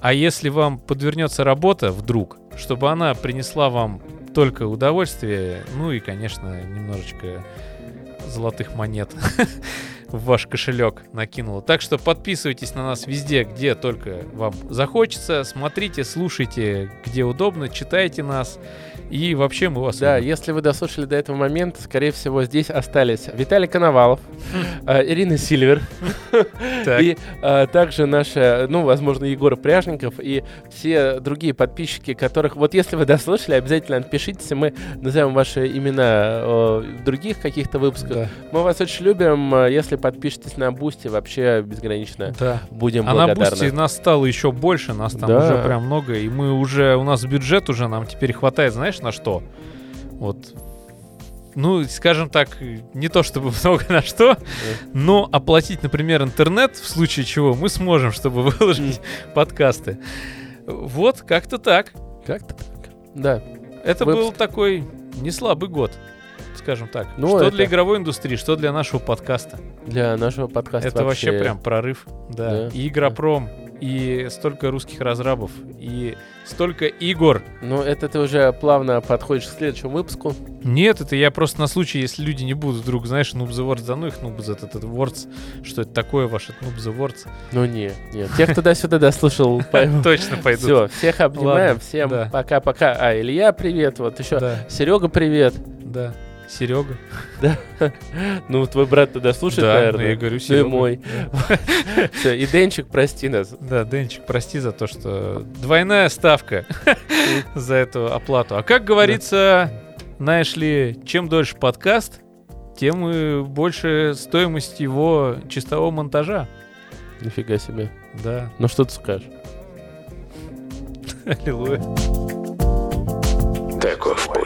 А если вам подвернется работа вдруг, чтобы она принесла вам только удовольствие, ну и, конечно, немножечко золотых монет в ваш кошелек накинула. Так что подписывайтесь на нас везде, где только вам захочется. Смотрите, слушайте, где удобно, читайте нас. И вообще мы вас Да, если вы дослушали до этого момента, скорее всего, здесь остались Виталий Коновалов, э, Ирина Сильвер и э, также наши, ну, возможно, Егор Пряжников и все другие подписчики, которых, вот если вы дослушали, обязательно отпишитесь, и мы назовем ваши имена э, в других каких-то выпусках. Мы вас очень любим, если подпишетесь на Бусти, вообще безгранично Да. будем А на благодарны. Бусти нас стало еще больше, нас там уже прям много, и мы уже, у нас бюджет уже нам теперь хватает, знаешь, на что? Вот, ну, скажем так, не то чтобы много на что, но оплатить, например, интернет, в случае чего мы сможем, чтобы выложить подкасты. Вот, как-то так. Как-то так. Да. Это Вы- был такой не слабый год, скажем так. Ну, что это- для игровой индустрии, что для нашего подкаста. Для нашего подкаста Это вообще прям прорыв, да. Да, И Игропром, и столько русских разрабов, и столько игр. Ну, это ты уже плавно подходишь к следующему выпуску. Нет, это я просто на случай, если люди не будут вдруг, знаешь, Noob the Words, да ну их Noob the этот Words, что это такое ваш Noob the Words. Ну, не, нет. Тех, кто до-сюда дослушал, Точно пойдут. все, всех обнимаем, всем пока-пока. А, Илья, привет, вот еще Серега, привет. да. Серега. Ну, твой брат тогда слушает, да, наверное. ну, я говорю, Ну и Серега. мой. Да. Все, и Денчик, прости нас. Да, Денчик, прости за то, что двойная ставка за эту оплату. А как говорится, знаешь ли, чем дольше подкаст, тем и больше стоимость его чистого монтажа. Нифига себе. Да, Ну, что ты скажешь? аллилуйя. Таков путь.